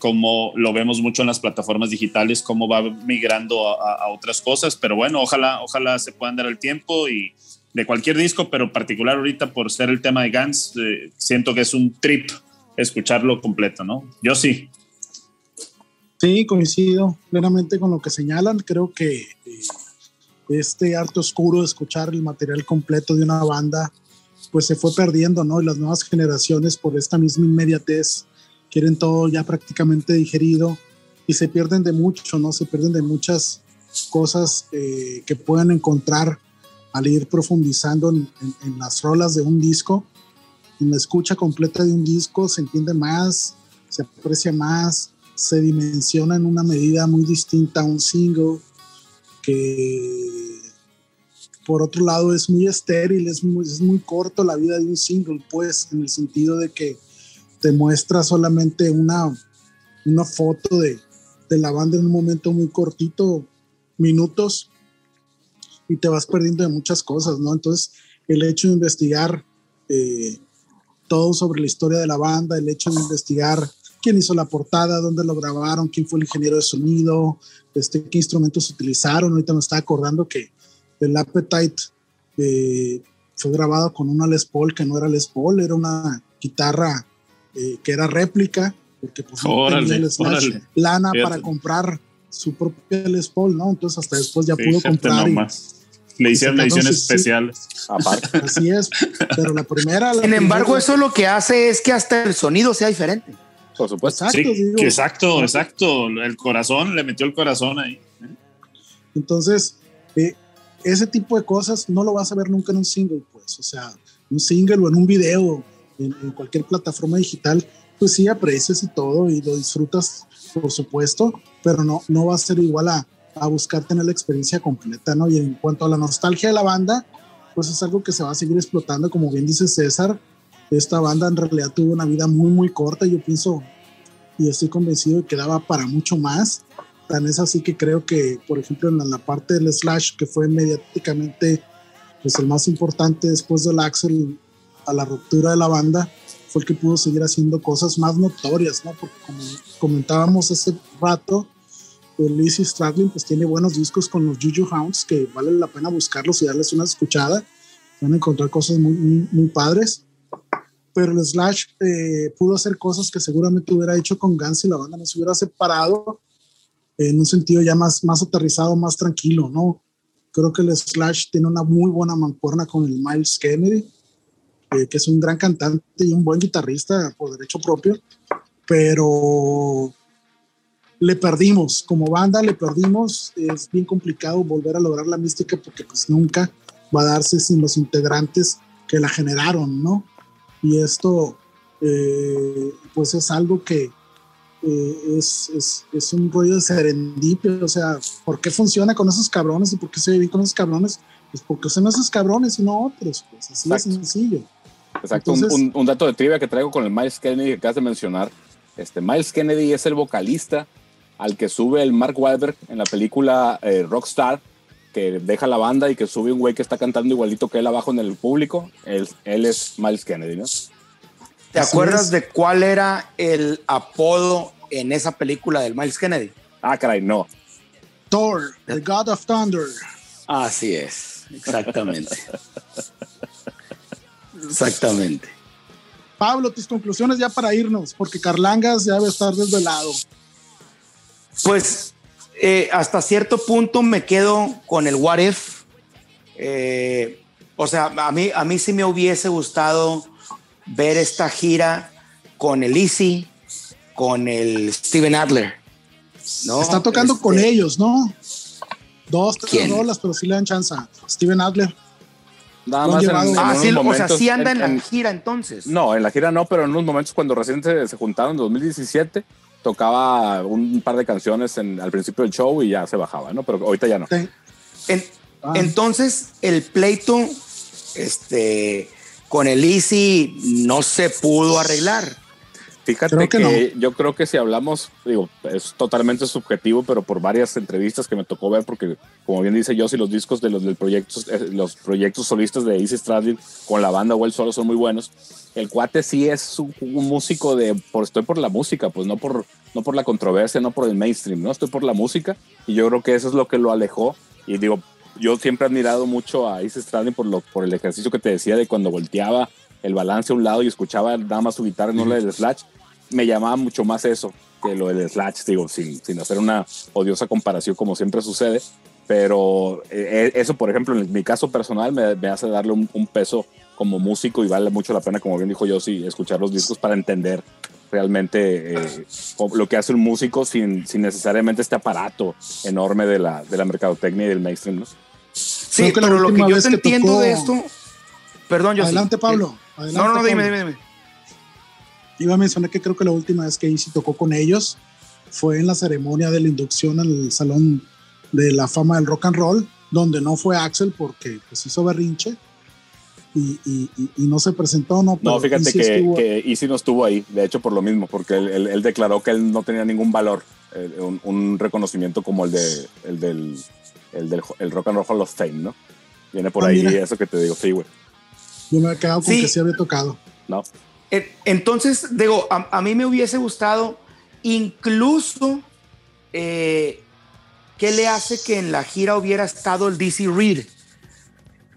como lo vemos mucho en las plataformas digitales, cómo va migrando a, otras cosas, pero bueno, ojalá, ojalá se puedan dar el tiempo y de cualquier disco, pero particular ahorita por ser el tema de Guns, eh, siento que es un trip escucharlo completo, ¿no? Yo sí. Sí, coincido plenamente con lo que señalan. Creo que eh, este arte oscuro de escuchar el material completo de una banda, pues se fue perdiendo, ¿no? Y las nuevas generaciones por esta misma inmediatez quieren todo ya prácticamente digerido y se pierden de mucho, ¿no? Se pierden de muchas cosas eh, que pueden encontrar al ir profundizando en, las rolas de un disco. En la escucha completa de un disco se entiende más, se aprecia más, se dimensiona en una medida muy distinta a un single que por otro lado es muy estéril, es muy, es muy corto la vida de un single, pues en el sentido de que te muestra solamente una, una foto de, de la banda en un momento muy cortito, minutos, y te vas perdiendo de muchas cosas, ¿no? Entonces, el hecho de investigar eh, todo sobre la historia de la banda, el hecho de investigar quién hizo la portada, dónde lo grabaron, quién fue el ingeniero de sonido, este, qué instrumentos utilizaron. Ahorita me estaba acordando que el Appetite eh, fue grabado con una Les Paul que no era Les Paul, era una guitarra eh, que era réplica, porque pues no tenía lana para comprar su propia Les Paul, ¿no? Entonces hasta después ya pudo comprar. Le hicieron ediciones especiales. Aparte. Así es, pero la primera. Sin embargo, eso lo que hace es que hasta el sonido sea diferente. Por supuesto. Exacto, exacto, exacto. El corazón, le metió el corazón ahí. Entonces, eh, ese tipo de cosas no lo vas a ver nunca en un single, pues. O sea, un single o en un video en, cualquier plataforma digital, pues sí aprecias y todo y lo disfrutas, por supuesto, pero no, no va a ser igual a, a buscar tener la experiencia completa, ¿no? Y en cuanto a la nostalgia de la banda, pues es algo que se va a seguir explotando, como bien dice César, esta banda en realidad tuvo una vida muy, muy corta, yo pienso y estoy convencido de que daba para mucho más. Tan es así que creo que, por ejemplo, en la, parte del Slash, que fue mediáticamente pues, el más importante después del Axel a la ruptura de la banda fue el que pudo seguir haciendo cosas más notorias, ¿no? Porque como comentábamos hace rato, pues Lizzie Stradlin pues tiene buenos discos con los Juju Hounds que vale la pena buscarlos y darles una escuchada. Van a encontrar cosas muy, muy, padres. Pero el Slash eh, pudo hacer cosas que seguramente hubiera hecho con Guns y la banda no se hubiera separado en un sentido ya más, más aterrizado, más tranquilo, ¿no? Creo que el Slash tiene una muy buena mancuerna con el Miles Kennedy que es un gran cantante y un buen guitarrista por derecho propio, pero le perdimos, como banda le perdimos, es bien complicado volver a lograr la mística porque pues nunca va a darse sin los integrantes que la generaron, ¿no? Y esto eh, pues es algo que eh, es, es, es, un rollo de serendipia, o sea, ¿por qué funciona con esos cabrones y por qué se vive con esos cabrones? Pues porque son esos cabrones y no otros, pues así de sencillo. Exacto, un, dato de trivia que traigo con el Miles Kennedy que acabas de mencionar. Este, Miles Kennedy es el vocalista al que sube el Mark Wahlberg en la película eh, Rockstar, que deja la banda y que sube un güey que está cantando igualito que él abajo en el público. Él, él es Miles Kennedy, ¿no? ¿Te acuerdas de cuál era el apodo en esa película del Miles Kennedy? Ah, caray, no. Thor, the God of Thunder. Así es, exactamente. Exactamente. Pablo, tus conclusiones ya para irnos, porque Carlangas ya debe estar desvelado. Pues eh, hasta cierto punto me quedo con el What If. Eh, o sea, a mí, a mí sí me hubiese gustado ver esta gira con el Easy, con el Steven Adler. ¿no? Está tocando con este, ellos, ¿no? Dos, tres rolas, pero sí le dan chance. Steven Adler. Nada más en, ah, sí, o sea, sí anda en, la gira entonces. No, en la gira no, pero en unos momentos cuando recién se, juntaron en 2017, tocaba un par de canciones en, al principio del show y ya se bajaba, ¿no? Pero ahorita ya no. Ah. Entonces, el pleito este, con el Easy no se pudo arreglar. Fíjate que, yo creo que si hablamos, digo, es totalmente subjetivo, pero por varias entrevistas que me tocó ver, porque como bien dice yo, si los discos de los del proyectos, eh, los proyectos solistas de Easy Stradlin con la banda o él solo son muy buenos. El cuate sí es un, músico de, por, estoy por la música, pues no por, no por la controversia, no por el mainstream, no estoy por la música y yo creo que eso es lo que lo alejó y digo, yo siempre he admirado mucho a Easy Stradlin por, lo, por el ejercicio que te decía de cuando volteaba el balance a un lado y escuchaba nada más su guitarra, no la del slash, me llamaba mucho más eso que lo del slash, digo, sin, sin hacer una odiosa comparación como siempre sucede, pero eh, eh, eso, por ejemplo, en mi caso personal me, hace darle un, peso como músico y vale mucho la pena, como bien dijo yo, sí, escuchar los discos para entender realmente eh, lo que hace un músico sin, sin, necesariamente este aparato enorme de la, de la mercadotecnia y del mainstream, ¿no? Sí, pero lo que yo te entiendo de esto... Perdón, yo Adelante, Pablo. no, no, no, dime, dime, dime. Iba a mencionar que creo que la última vez que Easy tocó con ellos fue en la ceremonia de la inducción al Salón de la Fama del Rock and Roll, donde no fue Axel porque pues, hizo berrinche y, y, y, no se presentó. No, no fíjate que, que, Easy no estuvo ahí, de hecho por lo mismo, porque él, él, declaró que él no tenía ningún valor, eh, un, un, reconocimiento como el, de, el del el del el Rock and Roll Hall of Fame, ¿no? Viene por ah, ahí eso que te digo, sí, güey. Yo me he quedado con que sí había tocado. No. Entonces, digo, a, mí me hubiese gustado incluso eh, qué le hace que en la gira hubiera estado el DC Reed.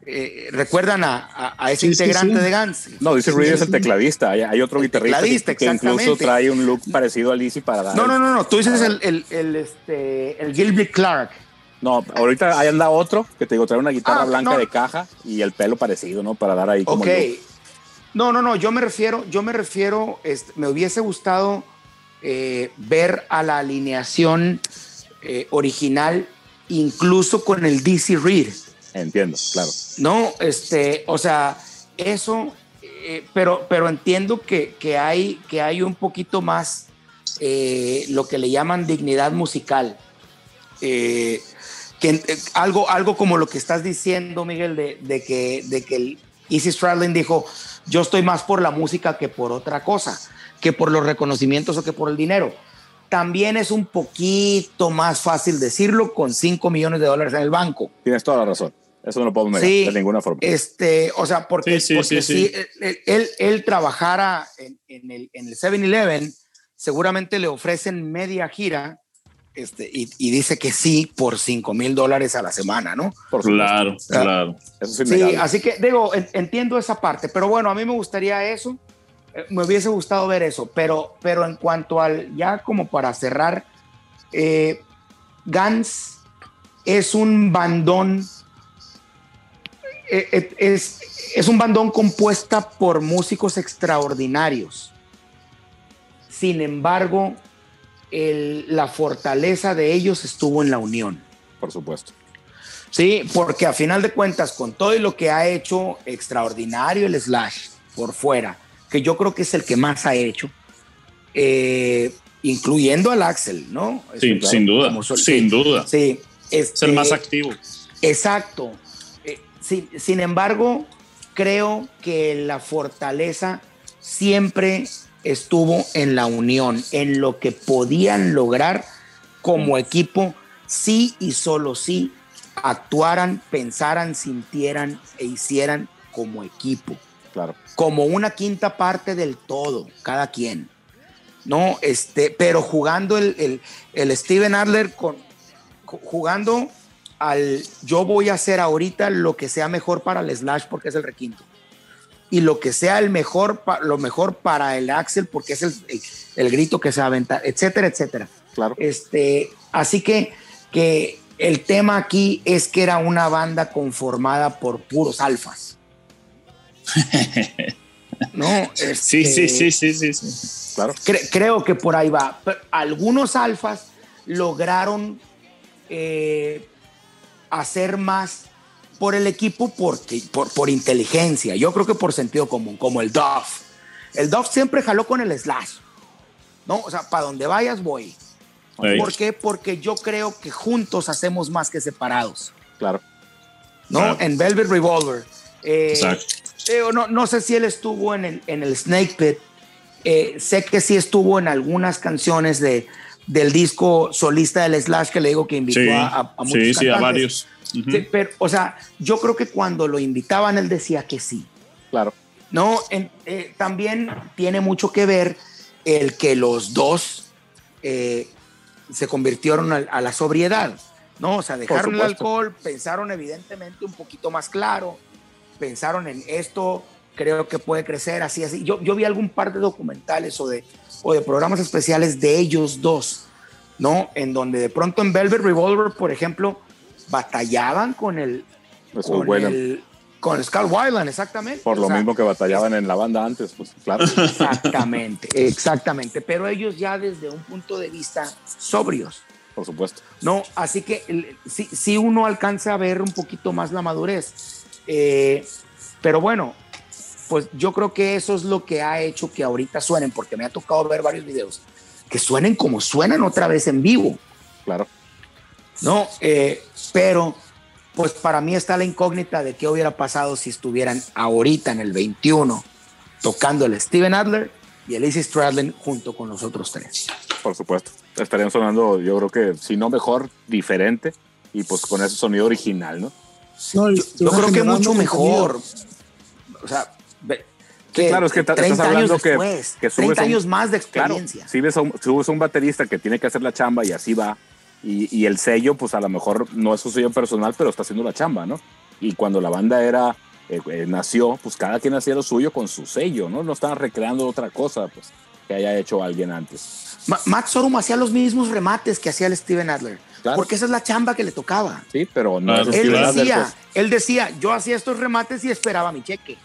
Eh, ¿Recuerdan a, ese integrante de Guns? No, DC Reed es el tecladista. Hay, otro guitarrista que, incluso trae un look parecido a DC para dar. No, no, no, no. Tú dices el, el, el, este, el Gilbert Clark. No, ahorita hay anda otro que te digo, trae una guitarra ah, blanca de caja y el pelo parecido, ¿no? Para dar ahí como. Ok. No, no, no, yo me refiero, yo me refiero, este, me hubiese gustado eh, ver a la alineación eh, original, incluso con el DC Reed. Entiendo, claro. No, este, o sea, eso, eh, pero, pero entiendo que, que, hay, que hay un poquito más lo que le llaman dignidad musical. Eh, que eh, algo, algo como lo que estás diciendo, Miguel, de, de que, de que el Easy Stradlin dijo, yo estoy más por la música que por otra cosa, que por los reconocimientos o que por el dinero. También es un poquito más fácil decirlo con 5 millones de dólares en el banco. Tienes toda la razón. Eso no lo puedo negar de ninguna forma. Este, o sea, porque, sí, si él, él, trabajara en, en el, en el 7-Eleven, seguramente le ofrecen media gira este, y, dice que sí por 5 mil dólares a la semana, ¿no? Por claro, claro. sí, así que digo, entiendo esa parte, pero bueno, a mí me gustaría eso, eh, me hubiese gustado ver eso, pero, pero en cuanto al, ya como para cerrar, eh, Gans es un bandón, eh, es, es un bandón compuesta por músicos extraordinarios. Sin embargo, la fortaleza de ellos estuvo en la unión. Por supuesto. Sí, porque a final de cuentas, con todo y lo que ha hecho extraordinario el Slash por fuera, que yo creo que es el que más ha hecho, eh, incluyendo al Axel, ¿no? Sí, sin duda. sin duda. Sí. es el más activo. Exacto. Eh, sin embargo, creo que la fortaleza siempre estuvo en la unión, en lo que podían lograr como equipo, sí y solo sí actuaran, pensaran, sintieran e hicieran como equipo. Claro. Como una quinta parte del todo, cada quien. No, este, pero jugando el, el, Steven Adler con jugando al yo voy a hacer ahorita lo que sea mejor para el Slash porque es el requinto y lo que sea el mejor, lo mejor para el Axel, porque es el, grito que se va a aventar, etcétera, etcétera. Claro. Este, así que, que el tema aquí es que era una banda conformada por puros alfas. no, sí, sí, sí, sí, sí, sí. Claro. creo que por ahí va. algunos alfas lograron eh, hacer más por el equipo por, por inteligencia, yo creo que por sentido común, como el Duff. El Duff siempre jaló con el slash, ¿no? O sea, para donde vayas voy. ¿Por qué? Porque yo creo que juntos hacemos más que separados. Claro. ¿No? En Velvet Revolver. Eh, Exacto. no, no, sé si él estuvo en el, en el Snake Pit, eh, sé que sí estuvo en algunas canciones de, del disco solista del Slash que le digo que invitó a, a, muchos Sí, sí, a varios. Pero, o sea, yo creo que cuando lo invitaban él decía que sí. Claro. No, eh, también tiene mucho que ver el que los dos eh, se convirtieron a, la sobriedad, ¿no? O sea, dejaron el alcohol, pensaron evidentemente un poquito más claro, pensaron en esto, creo que puede crecer así, así. Yo, yo vi algún par de documentales o de, o de programas especiales de ellos dos, ¿no? En donde de pronto en Velvet Revolver, por ejemplo, batallaban con el, con el, con Skull Wildland, exactamente. Por lo mismo que batallaban en la banda antes, pues claro. Exactamente, exactamente. Pero ellos ya desde un punto de vista sobrios. Por supuesto. No, así que si sí, uno alcanza a ver un poquito más la madurez. Eh, pero bueno, pues yo creo que eso es lo que ha hecho que ahorita suenen, porque me ha tocado ver varios videos, que suenen como suenan otra vez en vivo. Claro. No, eh, pero pues para mí está la incógnita de qué hubiera pasado si estuvieran ahorita en el 21 tocando el Steven Adler y el Easy Stradlin junto con los otros tres. Por supuesto. Estarían sonando, yo creo que, si no mejor, diferente y pues con ese sonido original, ¿no? yo, creo que mucho mejor. O sea, claro, es que estás hablando que, que 30 años más de experiencia. si ves a un, a un baterista que tiene que hacer la chamba y así va, y, el sello, pues a lo mejor no es su sello personal, pero está haciendo la chamba, ¿no? Y cuando la banda era, eh, eh, nació, pues cada quien hacía lo suyo con su sello, ¿no? No estaban recreando otra cosa, pues, que haya hecho alguien antes. Max Sorum hacía los mismos remates que hacía el Steven Adler. Porque esa es la chamba que le tocaba. Sí, pero no. él, decía, pues. él decía, yo hacía estos remates y esperaba mi cheque.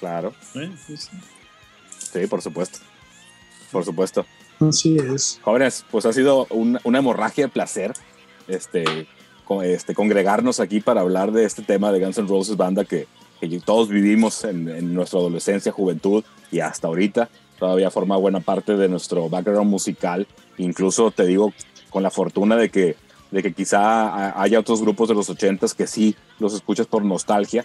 Claro. Sí, por supuesto. Por supuesto. Así es. Jóvenes, pues ha sido una hemorragia de placer este, este, congregarnos aquí para hablar de este tema de Guns N' Roses, banda que, todos vivimos en, nuestra adolescencia, juventud y hasta ahorita. Todavía forma buena parte de nuestro background musical. Incluso te digo, con la fortuna de que, de que quizá haya otros grupos de los ochentas que sí los escuchas por nostalgia.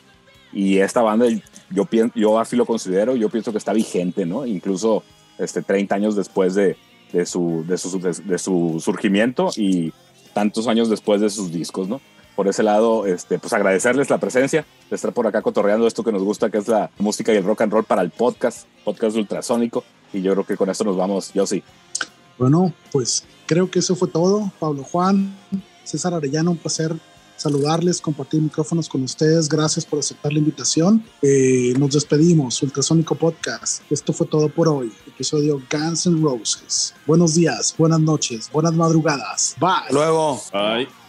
Y esta banda, yo, yo así lo considero, yo pienso que está vigente, ¿no? Incluso este, 30 años después de, de, su, de, su, de, su surgimiento y tantos años después de sus discos, ¿no? Por ese lado, este, pues agradecerles la presencia, de estar por acá cotorreando esto que nos gusta, que es la música y el rock and roll para el podcast, podcast ultrasónico. Y yo creo que con esto nos vamos, yo sí. Bueno, pues creo que eso fue todo. Pablo Juan, César Arellano, un placer saludarles, compartir micrófonos con ustedes. Gracias por aceptar la invitación. Eh, nos despedimos, Ultrasónico Podcast. Esto fue todo por hoy. Episodio Guns N' Roses. Buenos días, buenas noches, buenas madrugadas. Bye. Luego. Bye.